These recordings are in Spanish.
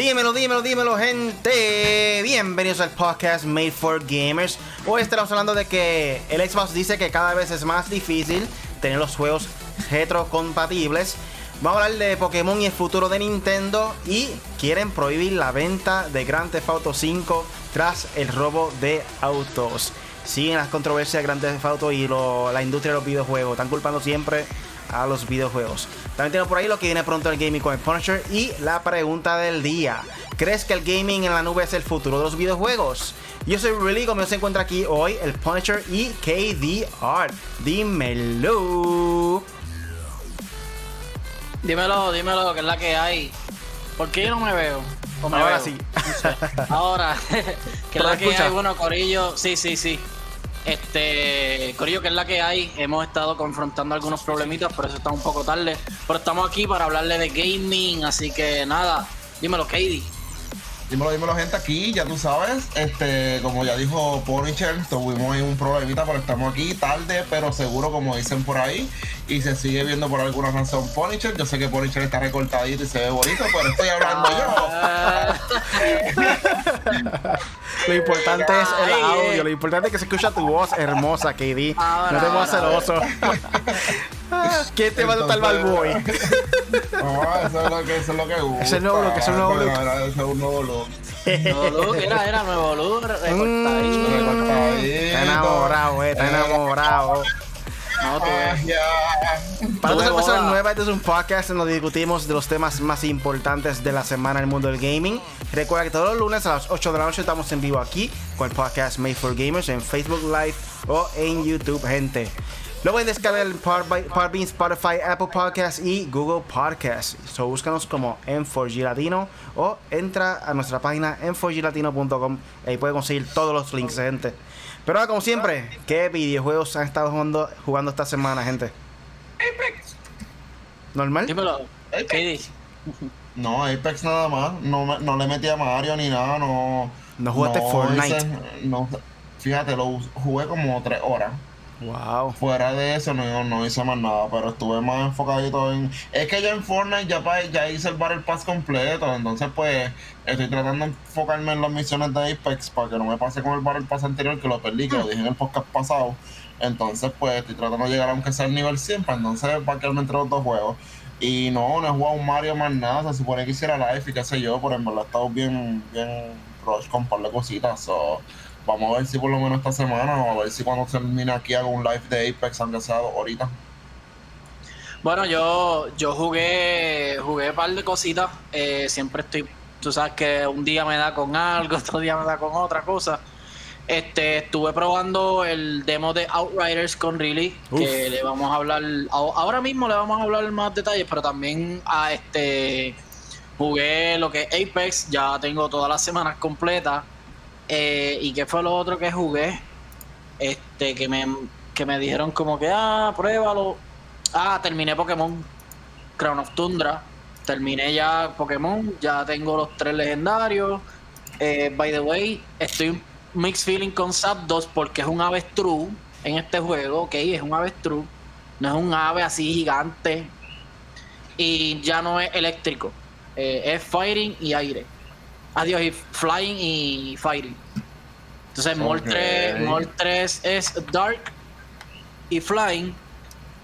Dímelo, dímelo, dímelo, gente. Bienvenidos al podcast Made for Gamers. Hoy estaremos hablando de que el Xbox dice que cada vez es más difícil tener los juegos retrocompatibles. Vamos a hablar de Pokémon y el futuro de Nintendo. Y quieren prohibir la venta de Grand Theft Auto 5 tras el robo de autos. Siguen las controversias de Grand Theft Auto y la industria de los videojuegos. Están culpando siempre a los videojuegos. También tengo por ahí lo que viene pronto el gaming con el Punisher y la pregunta del día. ¿Crees que el gaming en la nube es el futuro de los videojuegos? Yo soy Really, como se encuentra aquí hoy el Punisher y KDR. Dímelo. Dímelo, dímelo, que es la que hay. ¿Por qué yo no me veo? Ahora sí. Ahora, que es la que hay, bueno, Corillo, sí, sí, sí. Este, Corillo, que es la que hay, hemos estado confrontando algunos problemitas, por eso está un poco tarde. Pero estamos aquí para hablarle de gaming, así que nada, dímelo, Katie. Dímelo, dímelo, gente, aquí, ya tú sabes, este, como ya dijo Punisher, tuvimos ahí un problemita, pero estamos aquí tarde, pero seguro, como dicen por ahí, y se sigue viendo por alguna razón Punisher. Yo sé que Punisher está recortadito y se ve bonito, pero estoy hablando yo. lo importante es el audio, lo importante es que se escucha tu voz hermosa, KD. no te voy a celoso. ¿Qué te va a notar el Balboy? No, eso es lo que, eso es lo que gusta. Ese nuevo look, ese nuevo look. Era, ese es un nuevo look. Nuevo look, era, era nuevo look, recortadito. Mm, está enamorado, eh, está enamorado. No, tú Para todas las personas nuevas, este es un podcast en donde discutimos de los temas más importantes de la semana en el mundo del gaming. Recuerda que todos los lunes a las 8 de la noche estamos en vivo aquí con el podcast Made for Gamers en Facebook Live o en YouTube, gente. Lo pueden descargar en Podbean, Spotify, Apple Podcasts y Google Podcasts. So, búscanos como M4G Latino o entra a nuestra página m4glatino.com. Ahí pueden conseguir todos los links, gente. Pero ahora, como siempre, ¿qué videojuegos han estado jugando, jugando esta semana, gente? Apex. ¿Normal? Dímelo, ¿qué No, Apex nada más. No, no le metí a Mario ni nada. No, no jugaste Fortnite. no, fíjate, lo jugué como tres horas. Wow. Fuera de eso no, no hice más nada, pero estuve más enfocadito en... Es que ya en Fortnite ya, ya hice el Battle Pass completo, entonces pues estoy tratando de enfocarme en las misiones de Apex para que no me pase con el Battle Pass anterior que lo perdí, que lo dije en el podcast pasado. Entonces pues estoy tratando de llegar aunque sea al nivel 100, para entonces para quedarme entre los dos juegos. Y no, no he jugado un Mario más nada, se supone que hiciera live y qué sé yo, por en verdad he estado bien, bien rush con un par de cositas. So, Vamos a ver si por lo menos esta semana o a ver si cuando termine aquí hago un live de Apex aunque sea ahorita. Bueno, yo, yo jugué, jugué un par de cositas. Eh, siempre estoy, tú sabes que un día me da con algo, otro día me da con otra cosa. Este, estuve probando el demo de Outriders con Riley, que le vamos a hablar, ahora mismo le vamos a hablar más detalles, pero también a este jugué lo que es Apex, ya tengo todas las semanas completas. Eh, ¿Y qué fue lo otro que jugué? Este, que me, que me dijeron como que, ah, pruébalo. Ah, terminé Pokémon Crown of Tundra. Terminé ya Pokémon, ya tengo los tres legendarios. Eh, by the way, estoy mixed feeling con Zapdos porque es un avestruz en este juego, ok, es un avestruz. No es un ave así gigante. Y ya no es eléctrico. Eh, es fighting y aire. Adiós, y Flying y Fighting. Entonces, okay. Moltres, es Dark y Flying.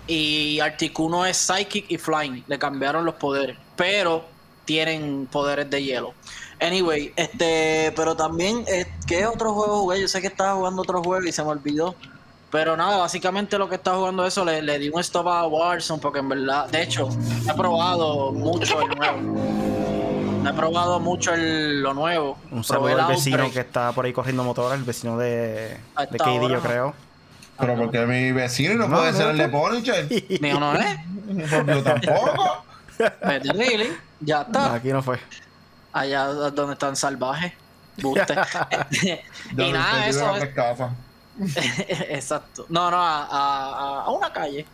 Y Articuno es Psychic y Flying. Le cambiaron los poderes. Pero tienen poderes de hielo. Anyway, este, pero también, eh, ¿qué otro juego jugué? Yo sé que estaba jugando otro juego y se me olvidó. Pero nada, básicamente lo que estaba jugando eso le, le di un stop a Warzone porque en verdad, de hecho, he probado mucho el nuevo he probado mucho el, lo nuevo. Un saludo al vecino que está por ahí corriendo motor, el vecino de, de KD, yo creo. Pero porque mi vecino no, puede ser el de Punisher. Mío no es. Yo tampoco. really? Ya está. aquí no fue. Allá donde están salvajes. Buste. y nada, eso es. Exacto. No, no, a, a, a, una calle.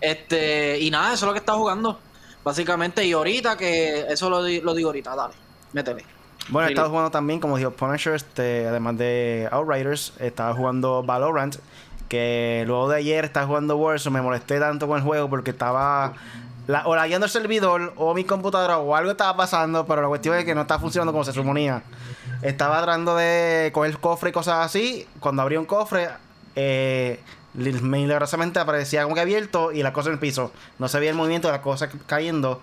Este, y nada, eso es lo que está jugando. Básicamente, y ahorita que eso lo, lo digo ahorita, dale, métele. Bueno, he estado jugando también, como dijo Punisher, este, además de Outriders, estaba jugando Valorant, que luego de ayer estaba jugando Warzone, me molesté tanto con el juego porque estaba la, o lagueando el servidor o mi computadora o algo estaba pasando, pero la cuestión es que no está funcionando como se suponía. Estaba tratando de coger cofre y cosas así. Cuando abrí un cofre, eh, milagrosamente aparecía como que abierto y la cosa en el piso. No se veía el movimiento de las cosas cayendo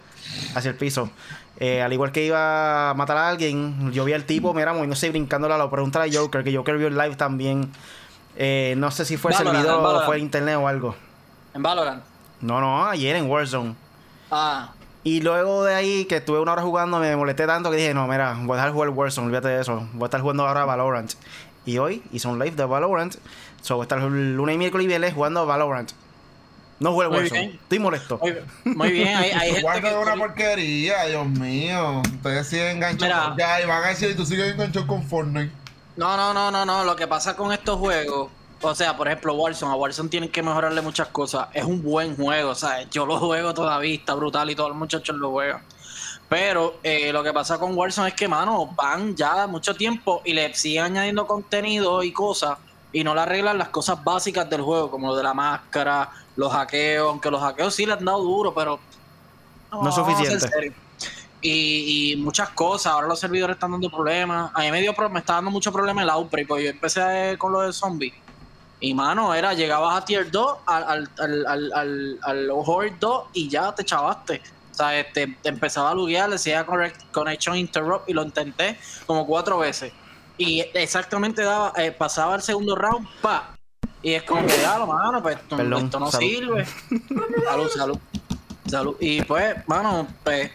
hacia el piso. Eh, al igual que iba a matar a alguien, yo vi al tipo, mira, no sé, brincándole a la pregunta a Joker, que Joker vio el live también. Eh, no sé si fue el servidor o fue el internet o algo. ¿En Valorant? No, no, ayer en Warzone. Ah. Y luego de ahí, que estuve una hora jugando, me molesté tanto que dije, no, mira, voy a dejar jugar Warzone, olvídate de eso. Voy a estar jugando ahora Valorant. Y hoy hice un live de Valorant. So, voy a estar lunes y miércoles y viernes jugando Valorant. No juego Warzone. Estoy molesto. Muy, bien. Hay, hay gente que... una porquería, Dios mío. Ustedes siguen enganchados. Ya, y van a decir, tú sigues enganchado con Fortnite. No, no, no, no, no. Lo que pasa con estos juegos o sea, por ejemplo, Warzone, a Warzone tienen que mejorarle muchas cosas. Es un buen juego, ¿sabes? Yo lo juego todavía, está brutal y todos los muchachos lo juegan. Pero eh, lo que pasa con Warzone es que, mano, van ya mucho tiempo y le siguen añadiendo contenido y cosas y no le arreglan las cosas básicas del juego, como lo de la máscara, los hackeos, aunque los hackeos sí le han dado duro, pero no, es suficiente. Y, muchas cosas, ahora los servidores están dando problemas. A mí me, dio, me está dando mucho problema el Outbreak, porque yo empecé con lo de zombies y mano, era, llegabas a tier 2, al, al, al, al, al Horde 2 y ya te chavaste. O sea, este, te empezaba a luguear, le decía Connection Interrupt y lo intenté como cuatro veces. Y exactamente daba, eh, pasaba el segundo round, pa. Y es como que, ya, mano, pues esto, no sirve. salud, salud. Salud. Y pues, mano, pues,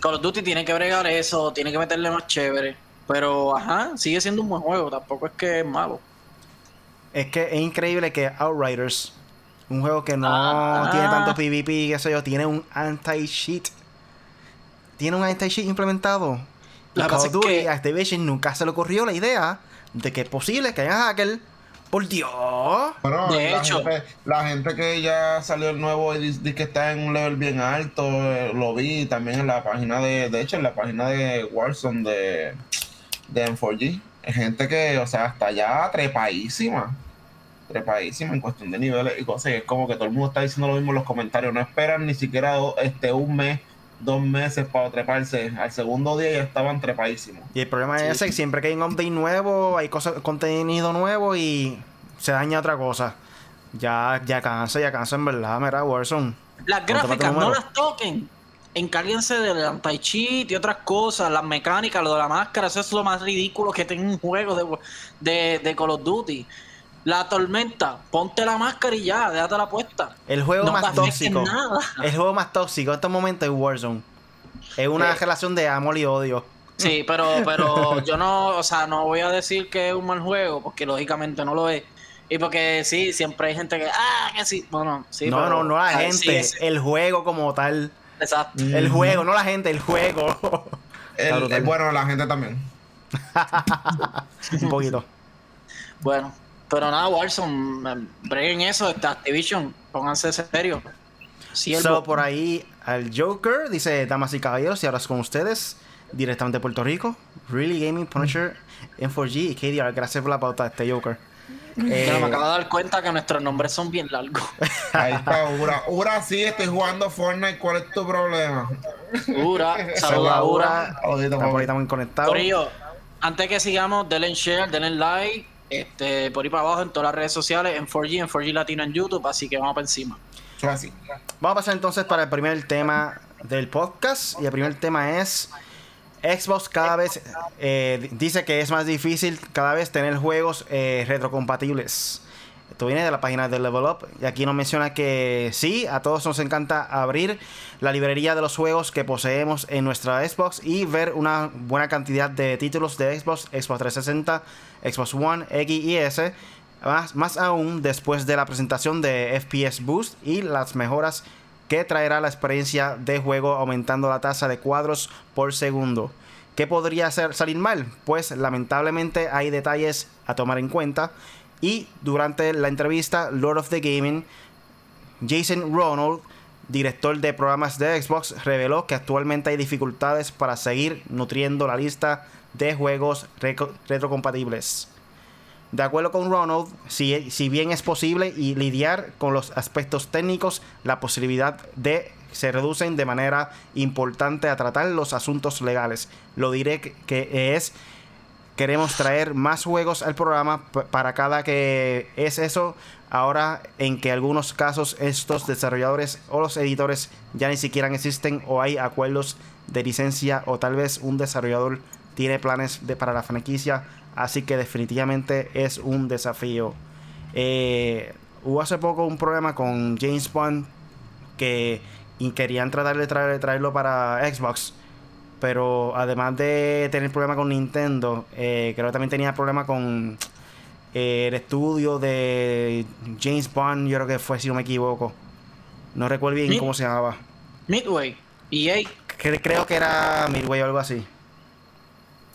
Call of Duty tiene que bregar eso, tiene que meterle más chévere. Pero, ajá, sigue siendo un buen juego, tampoco es que es malo. Es que es increíble que Outriders, un juego que no ah. tiene tanto PvP y qué sé yo, tiene un anti-cheat. Tiene un anti-cheat implementado. La Call of Duty, Activision nunca se le ocurrió la idea de que es posible que haya hacker. Por Dios. Bueno, de la hecho, gente, la gente que ya salió el nuevo y dice que está en un level bien alto, eh, lo vi también en la página de, de hecho, en la página de Warzone de, de M4G. Gente que, o sea, está ya trepadísima trepadísima en cuestión de niveles y cosas. es como que todo el mundo está diciendo lo mismo en los comentarios. No esperan ni siquiera este un mes, dos meses para treparse. Al segundo día ya estaban trepadísimos. Y el problema es ese, que siempre que hay un update nuevo, hay cosas, contenido nuevo y se daña otra cosa. Ya, ya cansa, ya cansa en verdad, mira, Warzone. Las gráficas no las toquen. Encárguense del anti-cheat y otras cosas, las mecánicas, lo de la máscara, eso es lo más ridículo que tenga un juego de, de, de Call of Duty. La tormenta, ponte la máscara y ya, déjate la puesta. El juego más tóxico. El juego más tóxico en estos momentos es Warzone. Es una eh. relación de amor y odio. Sí, pero, pero yo no, o sea, no voy a decir que es un mal juego, porque lógicamente no lo es. Y porque sí, siempre hay gente que, ah, que sí. Bueno, sí. No, no, no la gente, el juego como tal. Exacto. El juego, no la gente, el juego. el, bueno, la gente también. un poquito. Bueno, pero nada, Warzone, breguen eso, esta Activision, pónganse serio. Solo por ahí al Joker dice, damas y caballeros, y ahora es con ustedes, directamente de Puerto Rico, Really Gaming Punisher, M4G y KDR. Gracias por la pauta, este Joker. Eh, me acabo de dar cuenta que nuestros nombres son bien largos. Ahí está, Ura. Ura, sí, estoy jugando Fortnite. ¿Cuál es tu problema? Ura, saluda, Ura. Estamos conectados. antes que sigamos, denle share, denle like este, por ahí para abajo en todas las redes sociales, en 4G, en 4G Latino en YouTube, así que vamos para encima. Así. Vamos a pasar entonces para el primer tema del podcast. Y el primer tema es Xbox cada vez eh, dice que es más difícil cada vez tener juegos eh, retrocompatibles. Esto viene de la página de Level Up. Y aquí nos menciona que sí, a todos nos encanta abrir la librería de los juegos que poseemos en nuestra Xbox y ver una buena cantidad de títulos de Xbox, Xbox 360, Xbox One, X y S. Más, más aún después de la presentación de FPS Boost y las mejoras que traerá la experiencia de juego aumentando la tasa de cuadros por segundo. ¿Qué podría salir mal? Pues lamentablemente hay detalles a tomar en cuenta y durante la entrevista, Lord of the Gaming, Jason Ronald, director de programas de Xbox, reveló que actualmente hay dificultades para seguir nutriendo la lista de juegos retrocompatibles. De acuerdo con Ronald, si, bien es posible y lidiar con los aspectos técnicos, la posibilidad de se reducen de manera importante a tratar los asuntos legales. Lo diré que, es queremos traer más juegos al programa para cada que es eso. Ahora en que algunos casos estos desarrolladores o los editores ya ni siquiera existen o hay acuerdos de licencia o tal vez un desarrollador tiene planes de, para la franquicia. Así que definitivamente es un desafío. Eh, hubo hace poco un problema con James Bond que querían tratar de traerlo para Xbox. Pero además de tener problema con Nintendo, eh, creo que también tenía problema con eh, el estudio de James Bond, yo creo que fue, si no me equivoco. No recuerdo bien cómo se llamaba. Midway, EA. creo que era Midway o algo así.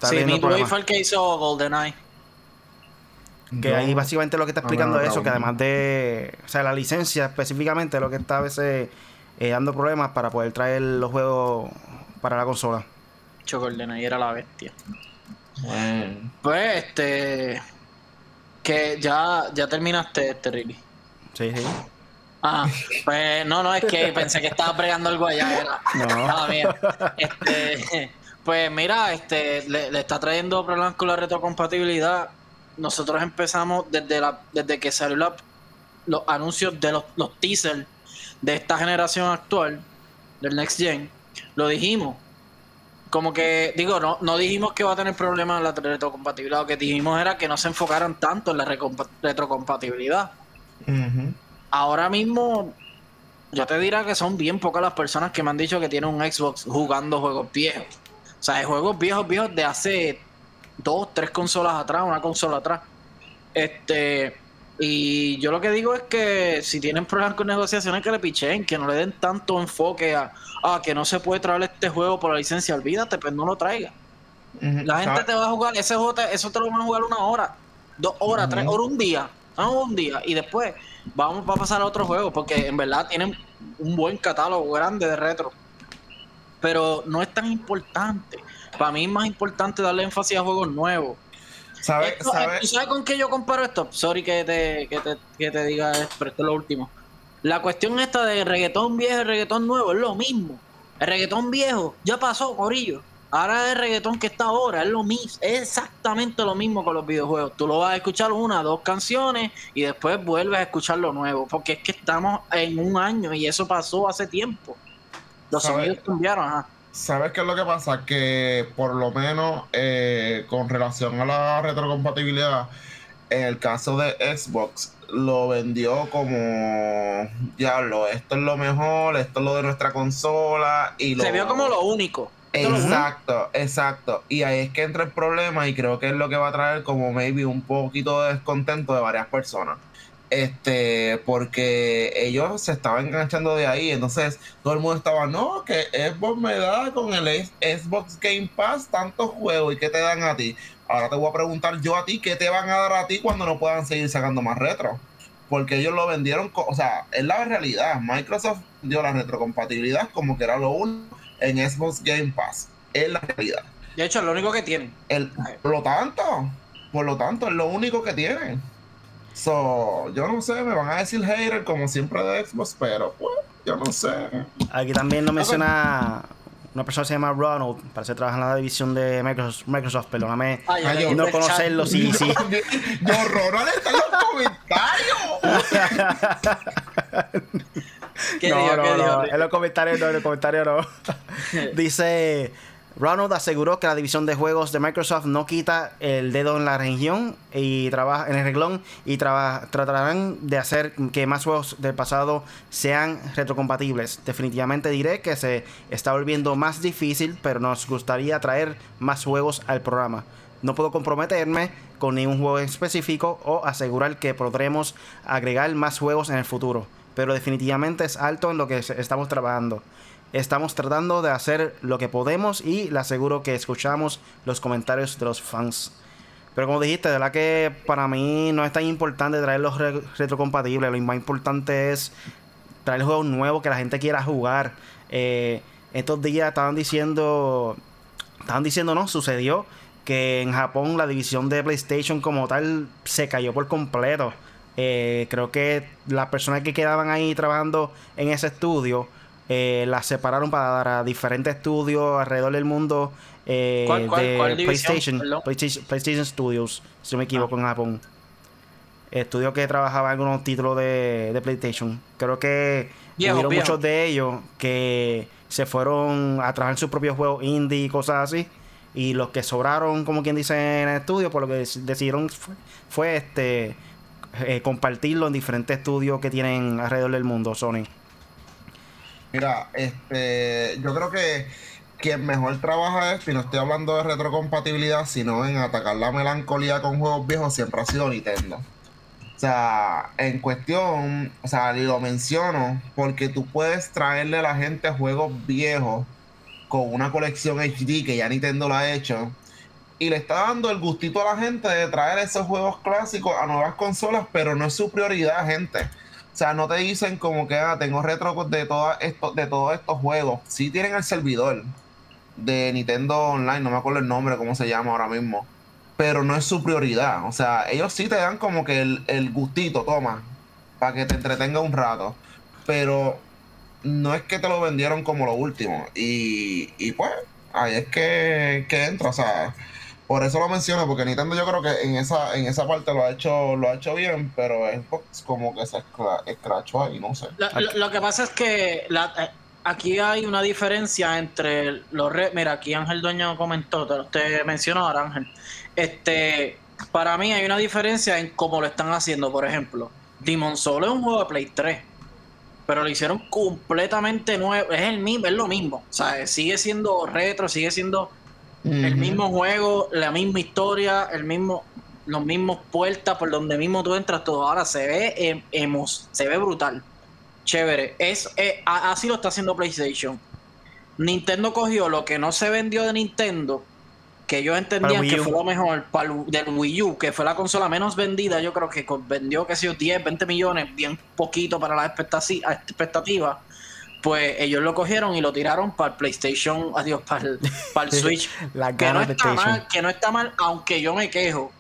sí, Midway fue el que hizo GoldenEye. Que ahí básicamente lo que está explicando es eso, que además de, o sea, la licencia específicamente lo que está a veces eh, dando problemas para poder traer los juegos para la consola. Ahí era la bestia. Pues este que ya ya terminaste este Riley. Sí, sí. Ah, pues no, no, es que pensé que estaba pregando algo allá. Era. No. bien. Este, pues mira, este le, le está trayendo problemas con la retrocompatibilidad nosotros empezamos desde la desde que salió los anuncios de los, los teasers de esta generación actual, del Next Gen, lo dijimos. Como que, digo, no, no dijimos que va a tener problemas la retrocompatibilidad, lo que dijimos era que no se enfocaran tanto en la retrocompatibilidad. Ahora mismo, yo te diría que son bien pocas las personas que me han dicho que tienen un Xbox jugando juegos viejos. O sea, juegos viejos, viejos de hace dos, tres consolas atrás, una consola atrás. Este, y yo lo que digo es que si tienen problemas con negociaciones, que le pichen, que no le den tanto enfoque a, que no se puede traer este juego por la licencia, olvídate, pues no lo traiga. La gente te va a jugar, ese juego eso te lo van a jugar una hora, dos horas, tres horas, un día, un día, y después vamos a pasar a otro juego, porque en verdad tienen un buen catálogo grande de retro. Pero no es tan importante. Para mí es más importante darle énfasis a juegos nuevos. ¿Sabes sabe? ¿Sabes con qué yo comparo esto? Sorry que te, que te, que te diga esto, pero esto es lo último. La cuestión esta de reggaetón viejo y reggaetón nuevo es lo mismo. El reggaetón viejo ya pasó, Corillo. Ahora el reggaetón que está ahora es lo mismo, es exactamente lo mismo con los videojuegos. Tú lo vas a escuchar una, dos canciones y después vuelves a escuchar lo nuevo, porque es que estamos en un año y eso pasó hace tiempo. Los sonidos cambiaron, ajá. ¿Sabes qué es lo que pasa? Que por lo menos eh, con relación a la retrocompatibilidad, en el caso de Xbox, lo vendió como, diablo, esto es lo mejor, esto es lo de nuestra consola. y Se vio como lo único. Exacto, exacto. Y ahí es que entra el problema y creo que es lo que va a traer como maybe un poquito de descontento de varias personas este, porque ellos se estaban enganchando de ahí, entonces todo el mundo estaba, no, que Xbox me da con el Xbox Game Pass tantos juegos y qué te dan a ti. Ahora te voy a preguntar yo a ti, ¿qué te van a dar a ti cuando no puedan seguir sacando más retro? Porque ellos lo vendieron, o sea, es la realidad. Microsoft dio la retrocompatibilidad como que era lo único en Xbox Game Pass. Es la realidad. De hecho, es lo único que tienen. El, por lo tanto, por lo tanto, es lo único que tienen. So, yo no sé, me van a decir hater como siempre de Xbox, pero pues, yo no sé. Aquí también nos menciona una persona que se llama Ronald, parece que trabaja en la división de Microsoft, Microsoft perdóname Ay, no conocerlo, sí, sí. Yo, Ronald está en los comentarios. no, no, no, en los comentarios no, en los comentarios no. Dice Ronald aseguró que la división de juegos de Microsoft no quita el dedo en la región y trabaja en el reglón y tratarán de hacer que más juegos del pasado sean retrocompatibles. Definitivamente diré que se está volviendo más difícil, pero nos gustaría traer más juegos al programa. No puedo comprometerme con ningún juego específico o asegurar que podremos agregar más juegos en el futuro, pero definitivamente es alto en lo que estamos trabajando. Estamos tratando de hacer lo que podemos y le aseguro que escuchamos los comentarios de los fans. Pero como dijiste, de verdad que para mí no es tan importante traer los retrocompatibles. Lo más importante es traer juegos nuevos que la gente quiera jugar. Eh, estos días estaban diciendo, estaban diciendo, no, sucedió que en Japón la división de PlayStation como tal se cayó por completo. Eh, creo que las personas que quedaban ahí trabajando en ese estudio eh, las separaron para dar a diferentes estudios alrededor del mundo eh, ¿Cuál- cuál- de cuál? PlayStation. PlayStation, PlayStation Studios, si no me equivoco, Ah. en Japón. Estudio que trabajaba en algunos títulos de, de PlayStation. Creo que Viejo, hubieron viejo. muchos de ellos que se fueron a trabajar sus propios juegos indie y cosas así. Y los que sobraron, como quien dice en el estudio, por lo que dec- decidieron fue, fue, este eh, compartirlo en diferentes estudios que tienen alrededor del mundo, Sony. Mira, este, yo creo que quien mejor trabaja esto, y no estoy hablando de retrocompatibilidad, sino en atacar la melancolía con juegos viejos, siempre ha sido Nintendo. O sea, en cuestión, o sea, lo menciono porque tú puedes traerle a la gente juegos viejos con una colección HD que ya Nintendo lo ha hecho. Y le está dando el gustito a la gente de traer esos juegos clásicos a nuevas consolas, pero no es su prioridad, gente. O sea, no te dicen como que ah, tengo retro de, todas estos de todos estos juegos. Sí tienen el servidor de Nintendo Online, no me acuerdo el nombre, cómo se llama ahora mismo. Pero no es su prioridad. O sea, ellos sí te dan como que el, el gustito, toma, para que te entretenga un rato. Pero no es que te lo vendieron como lo último. Y, y pues, ahí es que, que entra, o sea. Por eso lo menciono, porque Nintendo yo creo que en esa, en esa parte lo ha hecho, lo ha hecho bien, pero pues, como que se escra- escrachó ahí, no sé. Lo, que pasa es que eh, aquí hay una diferencia entre los re- mira aquí Ángel Dueño comentó te, te mencionó ahora Ángel. Este para mí hay una diferencia en cómo lo están haciendo. Por ejemplo Demon Soul es un juego de Play 3 pero lo hicieron completamente nuevo es el mismo es lo mismo. O sea sigue siendo retro sigue siendo el mismo juego, la misma historia, el mismo, los mismos puertas por donde mismo tú entras, todo ahora se ve em- emos, se ve brutal, chévere. Es eh, así lo está haciendo PlayStation. Nintendo cogió lo que no se vendió de Nintendo, que ellos entendían Wii que fue lo mejor para el- del Wii U, que fue la consola menos vendida, yo creo que con- vendió que sé yo 10, 20 millones, bien poquito para las expectativas. Pues ellos lo cogieron y lo tiraron para el PlayStation, adiós, para el, para el Switch. Las que no está mal, que no está mal, aunque yo me quejo,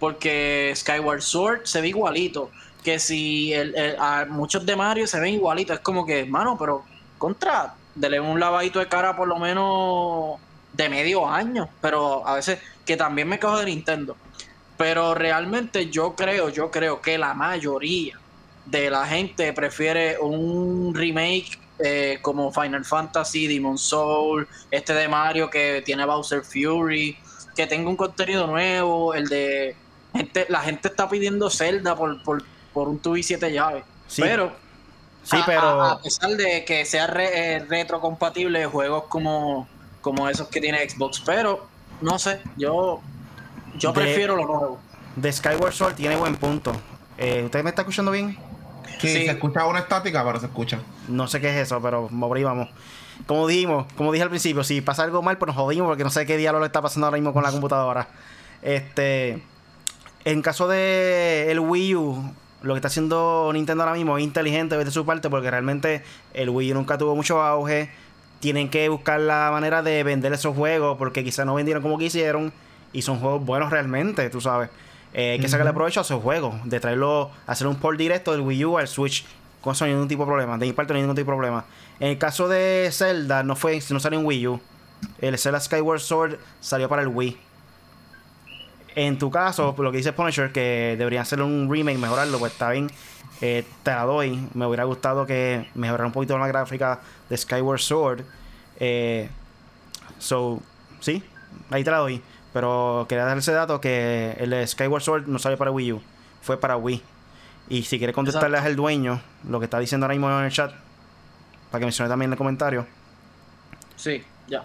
porque Skyward Sword se ve igualito, que si el, el- a muchos de Mario se ven igualitos, es como que, hermano, pero contra, dele un lavadito de cara por lo menos de medio año, pero a veces que también me quejo de Nintendo, pero realmente yo creo, yo creo que la mayoría de la gente prefiere un remake eh, como Final Fantasy, Demon Soul, este de Mario que tiene Bowser Fury, que tenga un contenido nuevo, el de gente, la gente está pidiendo Zelda por, por, por un y siete llaves. Sí. Pero, Sí, a, pero a- a pesar de que sea re- eh, retrocompatible juegos como, como esos que tiene Xbox, pero no sé, yo, yo De- prefiero lo nuevo. de Skyward Sword tiene buen punto. Eh, ¿Usted me está escuchando bien? Sí, Sí. se escucha una estática, pero se escucha. No sé qué es eso, pero por ahí vamos. Como dijimos, como dije al principio, si pasa algo mal, pues nos jodimos porque no sé qué diablo le está pasando ahora mismo con la computadora. Este, en caso de el Wii U, lo que está haciendo Nintendo ahora mismo es inteligente de su parte porque realmente el Wii U nunca tuvo mucho auge. Tienen que buscar la manera de vender esos juegos porque quizás no vendieron como quisieron y son juegos buenos realmente, tú sabes. Eh, que sacarle provecho a esos juegos, de traerlo, hacer un port directo del Wii U al Switch. Con eso no hay ningún tipo de problema. De mi parte no hay ningún tipo de problema. En el caso de Zelda, no fue, no salió en Wii U. El Zelda Skyward Sword salió para el Wii. En tu caso, lo que dice Punisher, que deberían hacer un remake, mejorarlo, pues está bien. Eh, te la doy. Me hubiera gustado que mejorara un poquito la gráfica de Skyward Sword. Eh, so, sí, ahí te la doy. Pero quería dar ese dato que el de Skyward Sword no salió para Wii U, fue para Wii. Y si quieres contestarle al dueño lo que está diciendo ahora mismo en el chat, para que mencione también en el comentario. Sí, ya.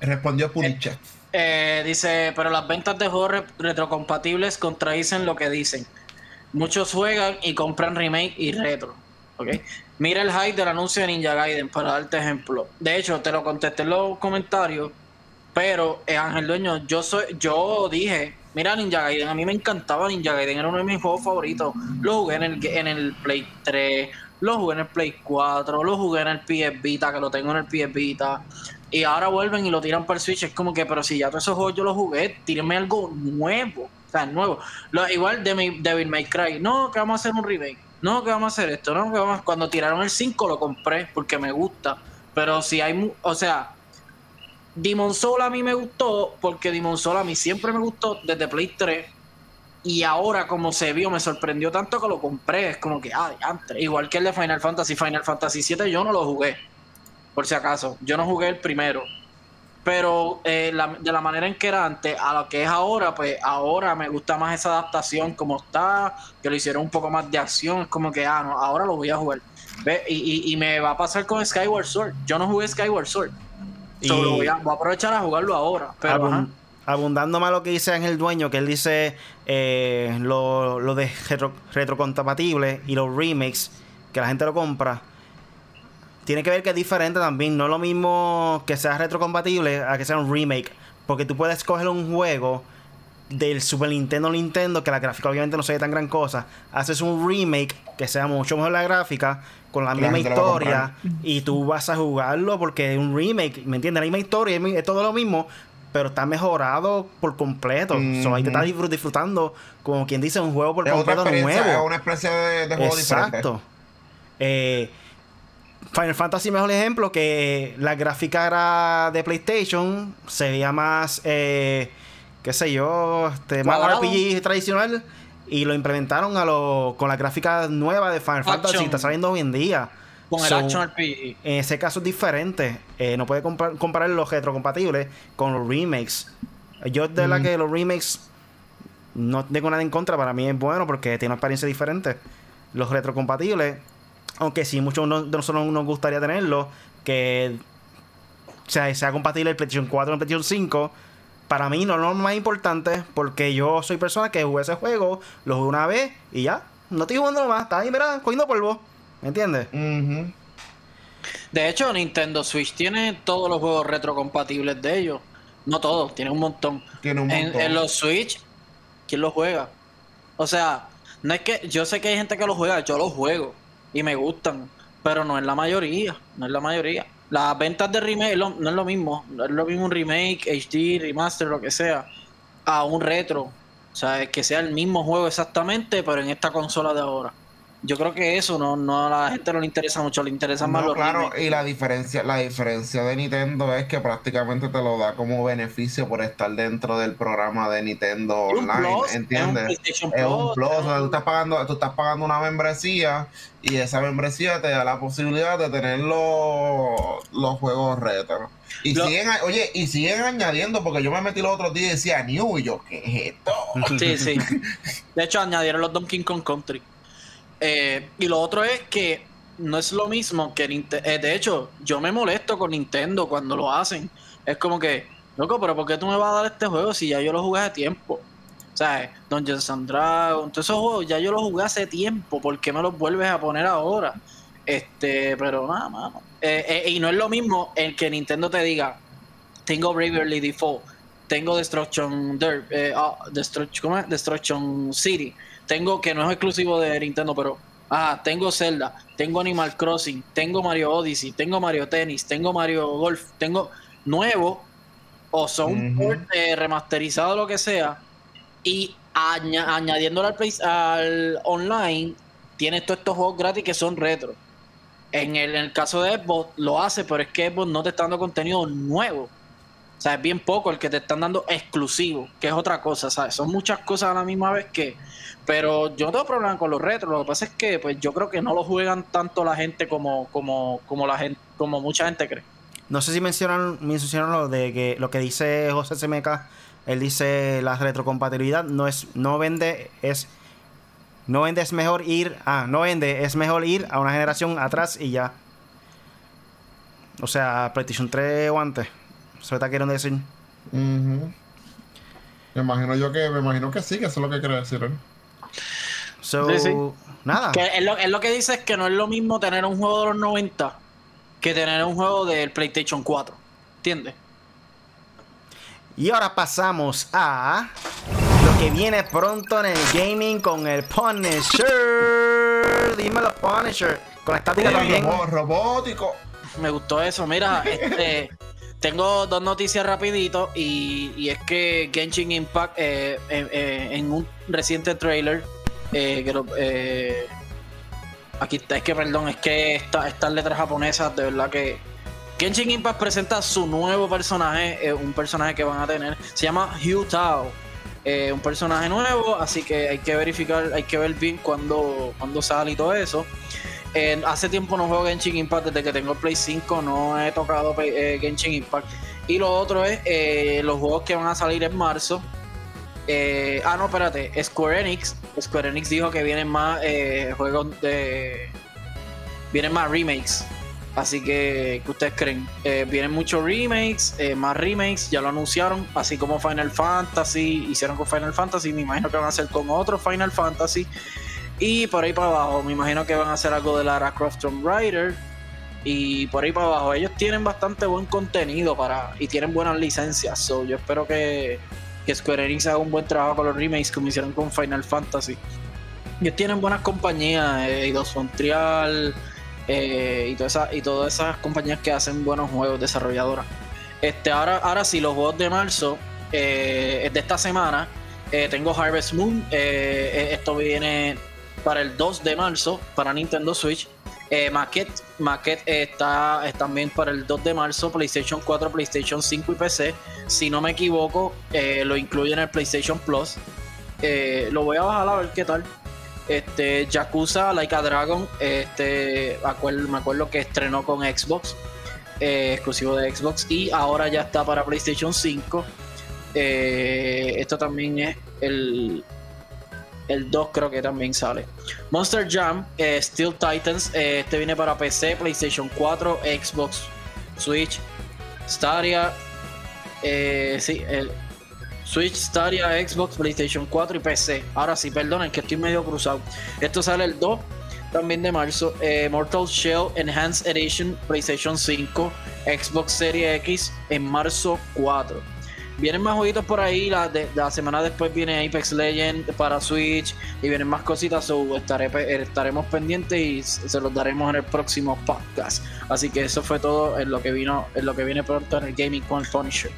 Respondió Punichet. Eh, dice, pero las ventas de juegos re- retrocompatibles contradicen lo que dicen. Muchos juegan y compran remake y retro. ¿ok? Mira el hype del anuncio de Ninja Gaiden para darte ejemplo. De hecho, te lo contesté en los comentarios, pero eh, Ángel Dueño, yo soy, yo dije, mira Ninja Gaiden, a mí me encantaba Ninja Gaiden, era uno de mis juegos favoritos. Lo jugué en el, en el Play 3, lo jugué en el Play 4, lo jugué en el PS Vita, que lo tengo en el PS Vita. Y ahora vuelven y lo tiran para el Switch. Es como que, pero si ya todos esos juegos yo los jugué, tírenme algo nuevo. O sea, nuevo. Igual de mi Devil May Cry. No, que vamos a hacer un remake. no, que vamos a hacer esto, no, que vamos Cuando tiraron el 5 lo compré porque me gusta. Pero si hay, o sea, Demon Soul a mí me gustó porque Demon Soul a mí siempre me gustó desde Play 3 y ahora como se vio me sorprendió tanto que lo compré, es como que, ah, antes. igual que el de Final Fantasy, Final Fantasy 7 yo no lo jugué, por si acaso, yo no jugué el primero, pero eh, de la manera en que era antes a lo que es ahora, pues ahora me gusta más esa adaptación como está, que lo hicieron un poco más de acción, es como que, ah, no, ahora lo voy a jugar. ¿Ve? Y, y, me va a pasar con Skyward Sword, yo no jugué Skyward Sword. Y... voy, a, aprovechar a jugarlo ahora. Pero, abundando más lo que dice Ángel Dueño, que él dice eh, lo, lo, de retro, retrocompatible y los remakes, que la gente lo compra. Tiene que ver que es diferente también. No es lo mismo que sea retrocompatible a que sea un remake. Porque tú puedes coger un juego del Super Nintendo Nintendo, que la gráfica obviamente no se ve tan gran cosa. Haces un remake que sea mucho mejor la gráfica, con la, misma historia, y tú vas a jugarlo porque es un remake, ¿me entiendes? La misma historia, es todo lo mismo, pero está mejorado por completo. ahí te estás disfrutando, como quien dice, un juego por completo nuevo. Es una experiencia de, juego Exacto. Eh, Final Fantasy, mejor ejemplo, que la gráfica era de PlayStation, se veía más, eh, qué sé yo, este, más RPG tradicional y lo implementaron a lo, con la gráfica nueva de Final Fantasy, está saliendo hoy en día. Con el Action RPG. En ese caso es diferente. Eh, no puede comparar los retrocompatibles con los remakes. Yo de la que los remakes no tengo nada en contra. Para mí es bueno porque tiene una experiencia diferente. Los retrocompatibles, aunque sí, muchos de nosotros nos gustaría tenerlo, que sea, sea compatible el PlayStation 4 y el PlayStation 5. Para mí no es lo más importante porque yo soy persona que jugué ese juego, lo jugué una vez y ya. No estoy jugando más, está ahí, mira, cogiendo polvo. ¿Me entiendes? De hecho, Nintendo Switch tiene todos los juegos retrocompatibles de ellos. No todos, tiene un montón. Tiene un montón. En, los Switch, ¿quién los juega? O sea, no es que yo sé que hay gente que los juega, yo los juego y me gustan, pero no es la mayoría, no es la mayoría. Las ventas de remake no es lo mismo, es lo mismo un remake, HD, remaster, lo que sea, a un retro. O sea, es que sea el mismo juego exactamente, pero en esta consola de ahora yo creo que eso no, no a la gente no le interesa mucho, le interesa más los Claro, y la diferencia, la diferencia de Nintendo es que prácticamente te lo da como beneficio por estar dentro del programa de Nintendo Online, ¿entiendes? Es un, plus, o sea, tú estás pagando, tú estás pagando una membresía y esa membresía te da la posibilidad de tener los, juegos retro. Y siguen, oye, y siguen añadiendo, porque yo me metí los otros días y decía New, y yo, ¿qué es esto? Sí, sí. De hecho, añadieron los Donkey Kong Country. Eh, y lo otro es que no es lo mismo que Nintendo. Eh, de hecho, yo me molesto con Nintendo cuando lo hacen. Es como que, loco, pero ¿por qué tú me vas a dar este juego si ya yo lo jugué hace tiempo? Sea, Dungeons and Dragons, todos esos juegos ya yo los jugué hace tiempo. ¿Por qué me los vuelves a poner ahora? Este, pero nada, más. Eh, y no es lo mismo el que Nintendo te diga: Tengo Bravely Default, tengo Destruction Dirt, ah, Destruction, ¿cómo es? Destruction City tengo que no es exclusivo de Nintendo, pero ah, tengo Zelda, tengo Animal Crossing, tengo Mario Odyssey, tengo Mario Tennis, tengo Mario Golf, tengo nuevo o son remasterizado lo que sea y añadiéndolo al, al online tienes todos estos juegos gratis que son retro. En el, en el caso de Xbox lo hace, pero es que Xbox no te está dando contenido nuevo. O sea, es bien poco el que te están dando exclusivo, que es otra cosa, ¿sabes? Son muchas cosas a la misma vez que... Pero yo no tengo problema con los retros, lo que pasa es que pues yo creo que no lo juegan tanto la gente como, como, como la gente, como mucha gente cree. No sé si mencionan, mencionaron lo de que lo que dice José CMK, él dice la retrocompatibilidad no es, no vende, es no vende es mejor ir, ah, no vende, es mejor ir a una generación atrás y ya. O sea, PlayStation 3 o antes. ¿Se está queriendo decir? Me imagino yo que, me imagino que sí, que eso es lo que quiere decir So, nada. Que es, lo, es lo que dice es que no es lo mismo tener un juego de los 90 que tener un juego del PlayStation 4. ¿Entiendes? Y ahora pasamos a lo que viene pronto en el gaming con el Punisher. Dímelo, Punisher. Con la estática también. robótico. Me gustó eso. Mira, este. Tengo dos noticias rapidito y, es que Genshin Impact eh, eh, eh, en un reciente trailer Aquí está, es que perdón, es que esta, estas letras japonesas, de verdad que. Genshin Impact presenta su nuevo personaje, un personaje que van a tener. Se llama Hugh Tao. Un personaje nuevo, así que hay que verificar, hay que ver bien cuándo, cuándo sale y todo eso. Hace tiempo no juego Genshin Impact, desde que tengo Play 5 no he tocado eh, Genshin Impact. Y lo otro es eh, los juegos que van a salir en marzo. Eh, ah, no, espérate. Square Enix. Square Enix dijo que vienen más eh, juegos de. Vienen más remakes. Así que, ¿qué ustedes creen? Vienen muchos remakes, más remakes, ya lo anunciaron. Así como Final Fantasy, hicieron con Final Fantasy. Me imagino que van a hacer con otro Final Fantasy. Y por ahí para abajo, me imagino que van a hacer algo de Lara Croft Tomb Raider. Y por ahí para abajo, ellos tienen bastante buen contenido para y tienen buenas licencias. So, yo espero que, que Square Enix haga un buen trabajo con los remakes como hicieron con Final Fantasy. Ellos tienen buenas compañías, eh, Montreal eh, y, toda esa- y todas esas compañías que hacen buenos juegos desarrolladoras. Este, ahora, ahora sí, los juegos de marzo eh, de esta semana. eh, tengo Harvest Moon. eh, eh, esto viene para el 2 de marzo para Nintendo Switch. Eh, Maquette, Maquette está, es también para el 2 de marzo, PlayStation 4, PlayStation 5 y PC. Si no me equivoco, eh, lo incluye en el PlayStation Plus. Eh, lo voy a bajar a ver qué tal. Este, Yakuza Like a Dragon, este, me acuerdo que estrenó con Xbox, eh, exclusivo de Xbox, y ahora ya está para PlayStation 5. Eh, esto también es el, el 2 creo que también sale. Monster Jam, eh, Steel Titans, eh, este viene para PC, PlayStation 4, Xbox, Switch, Stadia, eh, sí, el Switch, Stadia, Xbox, PlayStation 4 y PC. Ahora sí, perdonen que estoy medio cruzado. Esto sale el 2 también de marzo. Mortal Shell Enhanced Edition, PlayStation 5, Xbox Series X en marzo 4. Vienen más jueguitos por ahí. La, de- la semana después viene Apex Legends para Switch y vienen más cositas. So estaré, pe- estaremos pendientes y se los daremos en el próximo podcast. Así que eso fue todo en lo que vino, en lo que viene pronto en el Gaming con el Punisher.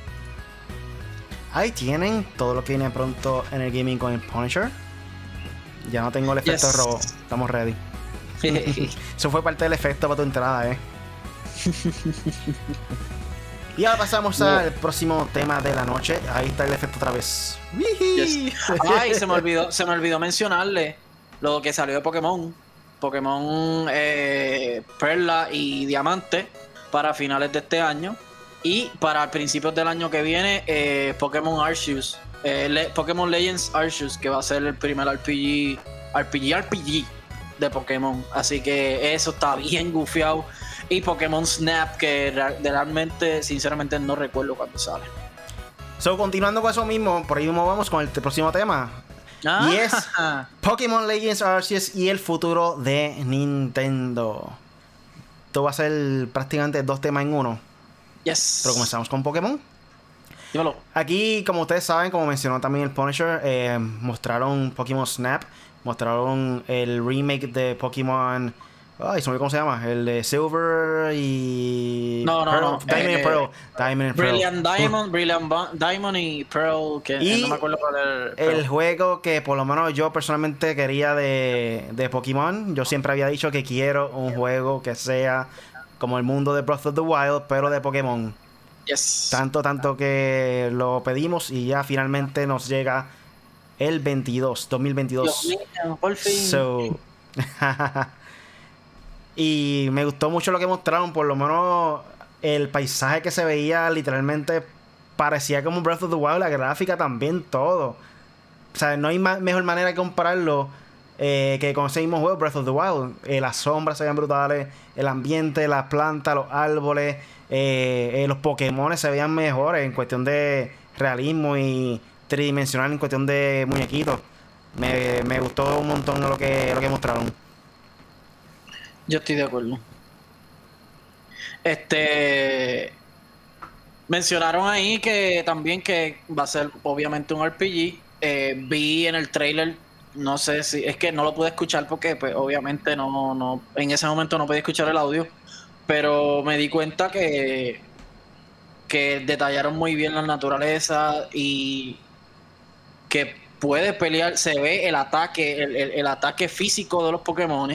Ahí tienen todo lo que viene pronto en el gaming con el Punisher. Ya no tengo el efecto Yes. robo. Estamos ready. Eso fue parte del efecto para tu entrada, eh. y ahora pasamos al próximo tema de la noche. Ahí está el efecto otra vez. Yes. Ay, se me olvidó, se me olvidó mencionarle lo que salió de Pokémon. Pokémon eh, Perla y Diamante para finales de este año. Y para principios del año que viene, eh, Pokémon Arceus. eh, Le- Pokémon Legends Arceus, que va a ser el primer RPG, RPG, RPG de Pokémon. Así que eso está bien gufiado. Y Pokémon Snap, que realmente, sinceramente, no recuerdo cuándo sale. So, continuando con eso mismo, por ahí mismo vamos con el próximo tema. Y es Ah. Pokémon Legends Arceus y el futuro de Nintendo. Esto va a ser prácticamente dos temas en uno. Yes. Pero comenzamos con Pokémon. Dímelo. Aquí, como ustedes saben, como mencionó también el Punisher, eh, mostraron Pokémon Snap, mostraron el remake de Pokémon. Ay, se me cómo se llama. El de Silver y. No, no, Pearl. no, Diamond eh, and Pearl. Diamond and Pearl. Brilliant Diamond, Brilliant Diamond y Pearl, que Y no me acuerdo cuál era el juego que por lo menos yo personalmente quería de, de Pokémon. Yo siempre había dicho que quiero un juego que sea como el mundo de Breath of the Wild, pero de Pokémon. Yes. Tanto, tanto que lo pedimos y ya finalmente nos llega el 22, 2022. Dios mío, por fin. So, y me gustó mucho lo que mostraron, por lo menos el paisaje que se veía literalmente parecía como Breath of the Wild, la gráfica también, todo. O sea, no hay mejor manera de compararlo eh, que con ese mismo juego, Breath of the Wild. Eh, las sombras se veían brutales, el ambiente, las plantas, los árboles, eh, los Pokémon se veían mejores en cuestión de realismo y tridimensional en cuestión de muñequitos. Me, me gustó un montón lo que, lo que mostraron. Yo estoy de acuerdo. Este. Mencionaron ahí que también que va a ser obviamente un RPG. Eh, vi en el trailer, no sé si. Es que no lo pude escuchar porque, pues, obviamente, no, no. En ese momento no podía escuchar el audio. Pero me di cuenta que. Que detallaron muy bien la naturaleza y. Que puede pelear. Se ve el ataque, el, el- el ataque físico de los Pokémon